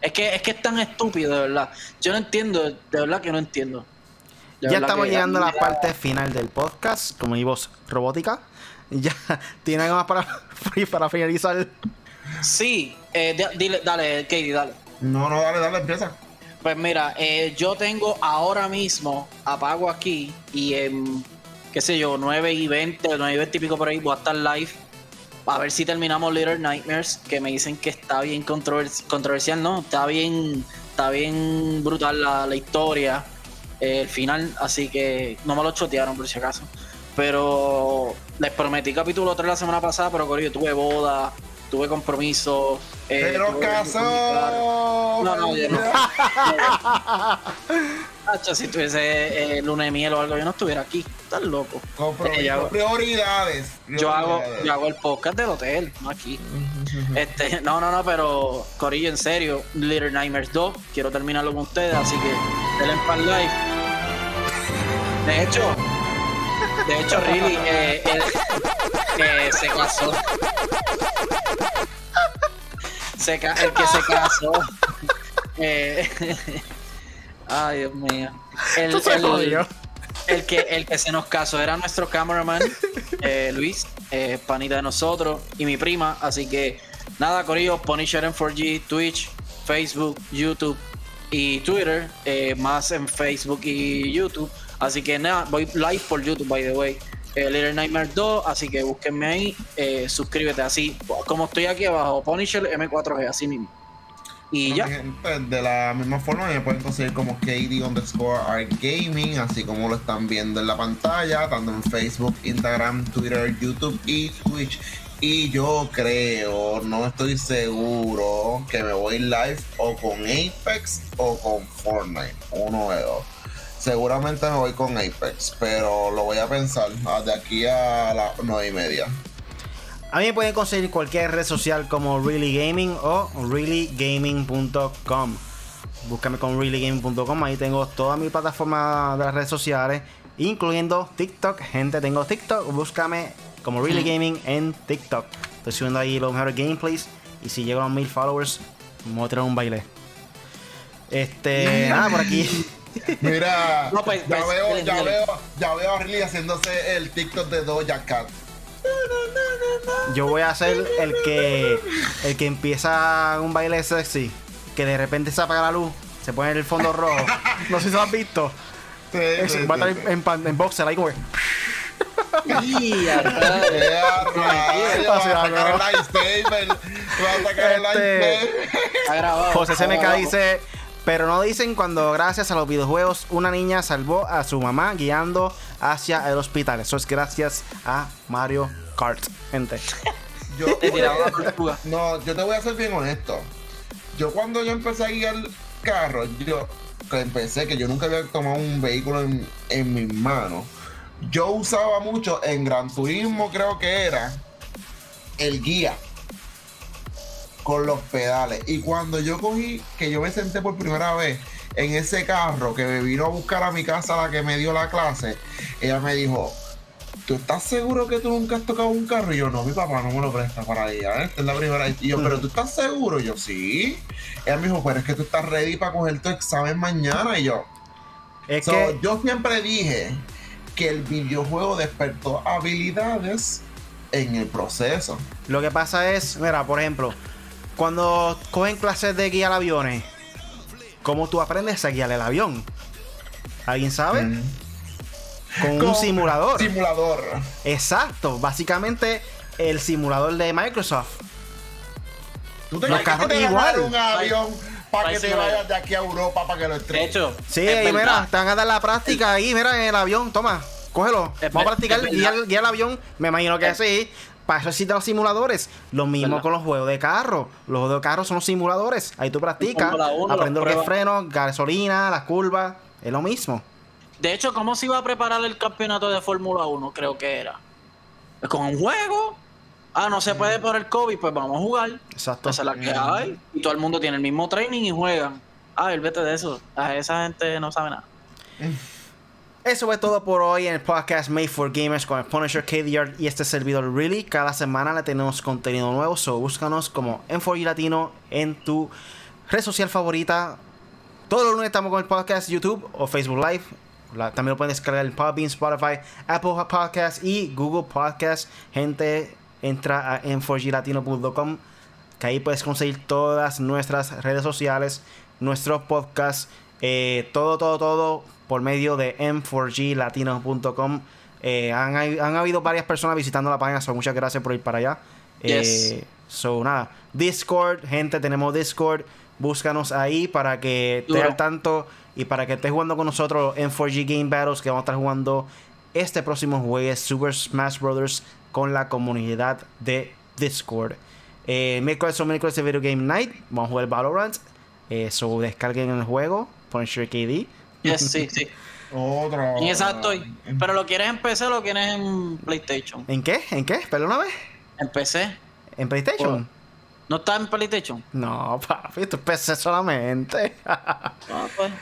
Es que, es que es tan estúpido, de verdad. Yo no entiendo, de verdad que no entiendo. Ya estamos llegando a la parte final del podcast, como mi voz robótica. Ya tiene algo más para, para finalizar. Sí, eh, di- dile, dale, Katie, dale. No, no, dale, dale, empieza. Pues mira, eh, yo tengo ahora mismo, apago aquí y en, qué sé yo, 9 y 20, 9 y 20 y pico por ahí, voy a estar live. A ver si terminamos Little Nightmares, que me dicen que está bien controvers- controversial, ¿no? Está bien, está bien brutal la, la historia, eh, el final, así que no me lo chotearon por si acaso. Pero les prometí capítulo 3 la semana pasada, pero Corillo, tuve boda, tuve compromiso. eh, Pero casó. No, no, yo no. Hacho, si tuviese eh, luna de miel o algo, yo no estuviera aquí. Estás loco. Eh, yo, hago- Prioridades. yo hago, yo hago el podcast del hotel, no aquí. Este, no, no, no, pero Corillo, en serio, Little Nightmares 2, quiero terminarlo con ustedes, así que denle en par live. De hecho, de hecho, Really, eh, eh, se casó. Se ca- el que se casó. eh, ay, Dios mío. El, el-. El que, el que se nos casó era nuestro cameraman, eh, Luis, eh, panita de nosotros, y mi prima. Así que nada, Corillo, Punisher en 4G, Twitch, Facebook, YouTube y Twitter, eh, más en Facebook y YouTube. Así que nada, voy live por YouTube, by the way. Little Nightmare 2, así que búsquenme ahí, suscríbete así, como estoy aquí abajo, Punisher M4G, así mismo. Y gente, De la misma forma me pueden conseguir como KD underscore Art Gaming, así como lo están viendo en la pantalla, tanto en Facebook, Instagram, Twitter, YouTube y Twitch. Y yo creo, no estoy seguro, que me voy live o con Apex o con Fortnite, uno de dos. Seguramente me voy con Apex, pero lo voy a pensar ah, de aquí a las nueve y media. A mí me pueden conseguir cualquier red social como Really Gaming o reallygaming.com. Búscame con reallygaming.com, ahí tengo toda mi plataforma de las redes sociales, incluyendo TikTok. Gente, tengo TikTok, búscame como Really Gaming en TikTok. Estoy subiendo ahí los mejores gameplays y si llego a los mil followers, me voy a tirar un baile. Este, nada, por aquí. Mira, No, pues, ya, pues, veo, ya, veo, ya veo a Riley haciéndose el TikTok de Doja Cat. Yo voy a ser el que el que empieza un baile sexy, que de repente se apaga la luz, se pone el fondo rojo. No sé si lo has visto. Sí, va a estar en, pan- en boxer ahí como. José CMK dice, pero no dicen cuando gracias a los videojuegos una niña salvó a su mamá guiando hacia el hospital. Eso es gracias a Mario Kart, gente. Yo, Te tiraba la tortuga. no, yo te voy a ser bien honesto. Yo cuando yo empecé a guiar carro, yo que empecé, que yo nunca había tomado un vehículo en, en mis manos. Yo usaba mucho en Gran Turismo, creo que era el guía con los pedales. Y cuando yo cogí, que yo me senté por primera vez en ese carro que me vino a buscar a mi casa la que me dio la clase, ella me dijo, ¿tú estás seguro que tú nunca has tocado un carro? Y yo, no, mi papá no me lo presta para guiar, esta es la primera vez. Y yo, ¿pero tú estás seguro? Y yo, sí. Ella me dijo, pero es que tú estás ready para coger tu examen mañana. Y yo, Es So, que yo siempre dije que el videojuego despertó habilidades en el proceso. Lo que pasa es, mira, por ejemplo, cuando cogen clases de guiar aviones, ¿cómo tú aprendes a guiar el avión? ¿Alguien sabe? Mm. Con un simulador. Simulador. Exacto, básicamente el simulador de Microsoft. Tú te Los carros que te igual. un avión para que te vayas de aquí a Europa para que lo De estrelles. hecho, Sí, es mira, te van a dar la práctica ahí, mira, en el avión, toma, cógelo. Es Vamos a practicar verdad. guiar el avión, me imagino que Es- sí. Para eso existen los simuladores. Lo mismo ¿Verdad? con los juegos de carro. Los juegos de carro son los simuladores. Ahí tú practicas, aprendes lo que es las freno, gasolina, las curvas. Es lo mismo. De hecho, ¿cómo se iba a preparar el campeonato de Fórmula 1? Creo que era. Pues Con un juego. Ah, no se puede por el COVID, pues vamos a jugar. Exacto. Esa es la que hay. Y todo el mundo tiene el mismo training y juegan. Ah, el vete de eso. Ah, esa gente no sabe nada. Eso fue todo por hoy en el podcast Made for Gamers con el Punisher KDR y este servidor Really. Cada semana le tenemos contenido nuevo, so búscanos como M4G Latino en tu red social favorita. Todos los lunes estamos con el podcast YouTube o Facebook Live. La- también lo pueden descargar en Podbean, Spotify, Apple Podcast y Google Podcast. Gente, entra a m4glatino.com que ahí puedes conseguir todas nuestras redes sociales, nuestros podcasts, eh, todo, todo, todo por medio de m4glatino.com. Eh, han, han habido varias personas visitando la página, so muchas gracias por ir para allá. Yes. Eh, so nada, Discord, gente, tenemos Discord. Búscanos ahí para que Duro. al tanto y para que estés jugando con nosotros en 4G Game Battles que vamos a estar jugando este próximo jueves Super Smash Brothers con la comunidad de Discord. Eh, miércoles o miércoles de Video Game Night. Vamos a jugar Valorant. Eh, so descarguen el juego. Punisher KD. Yes, sí, sí. Otra. Estoy. Pero lo quieres en PC o lo quieres en PlayStation. ¿En qué? ¿En qué? Perdóname. En PC. ¿En PlayStation? ¿No está en PlayStation? No, papi, esto es PC solamente. Ah, pues.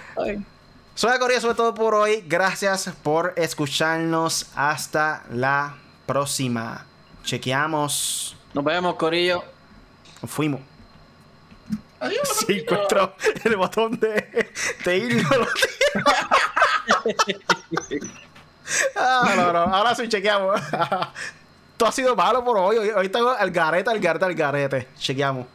Soy Corea, sobre todo por hoy. Gracias por escucharnos. Hasta la próxima. Chequeamos. Nos vemos, Corillo. Fuimos. Adiós. Si encuentro el botón de, de ir, no lo. Ah, no, no. Ahora sí chequeamos. Todo ha sido malo por hoy. Hoy, hoy tengo el garete, el garete, el garete. Chequeamos.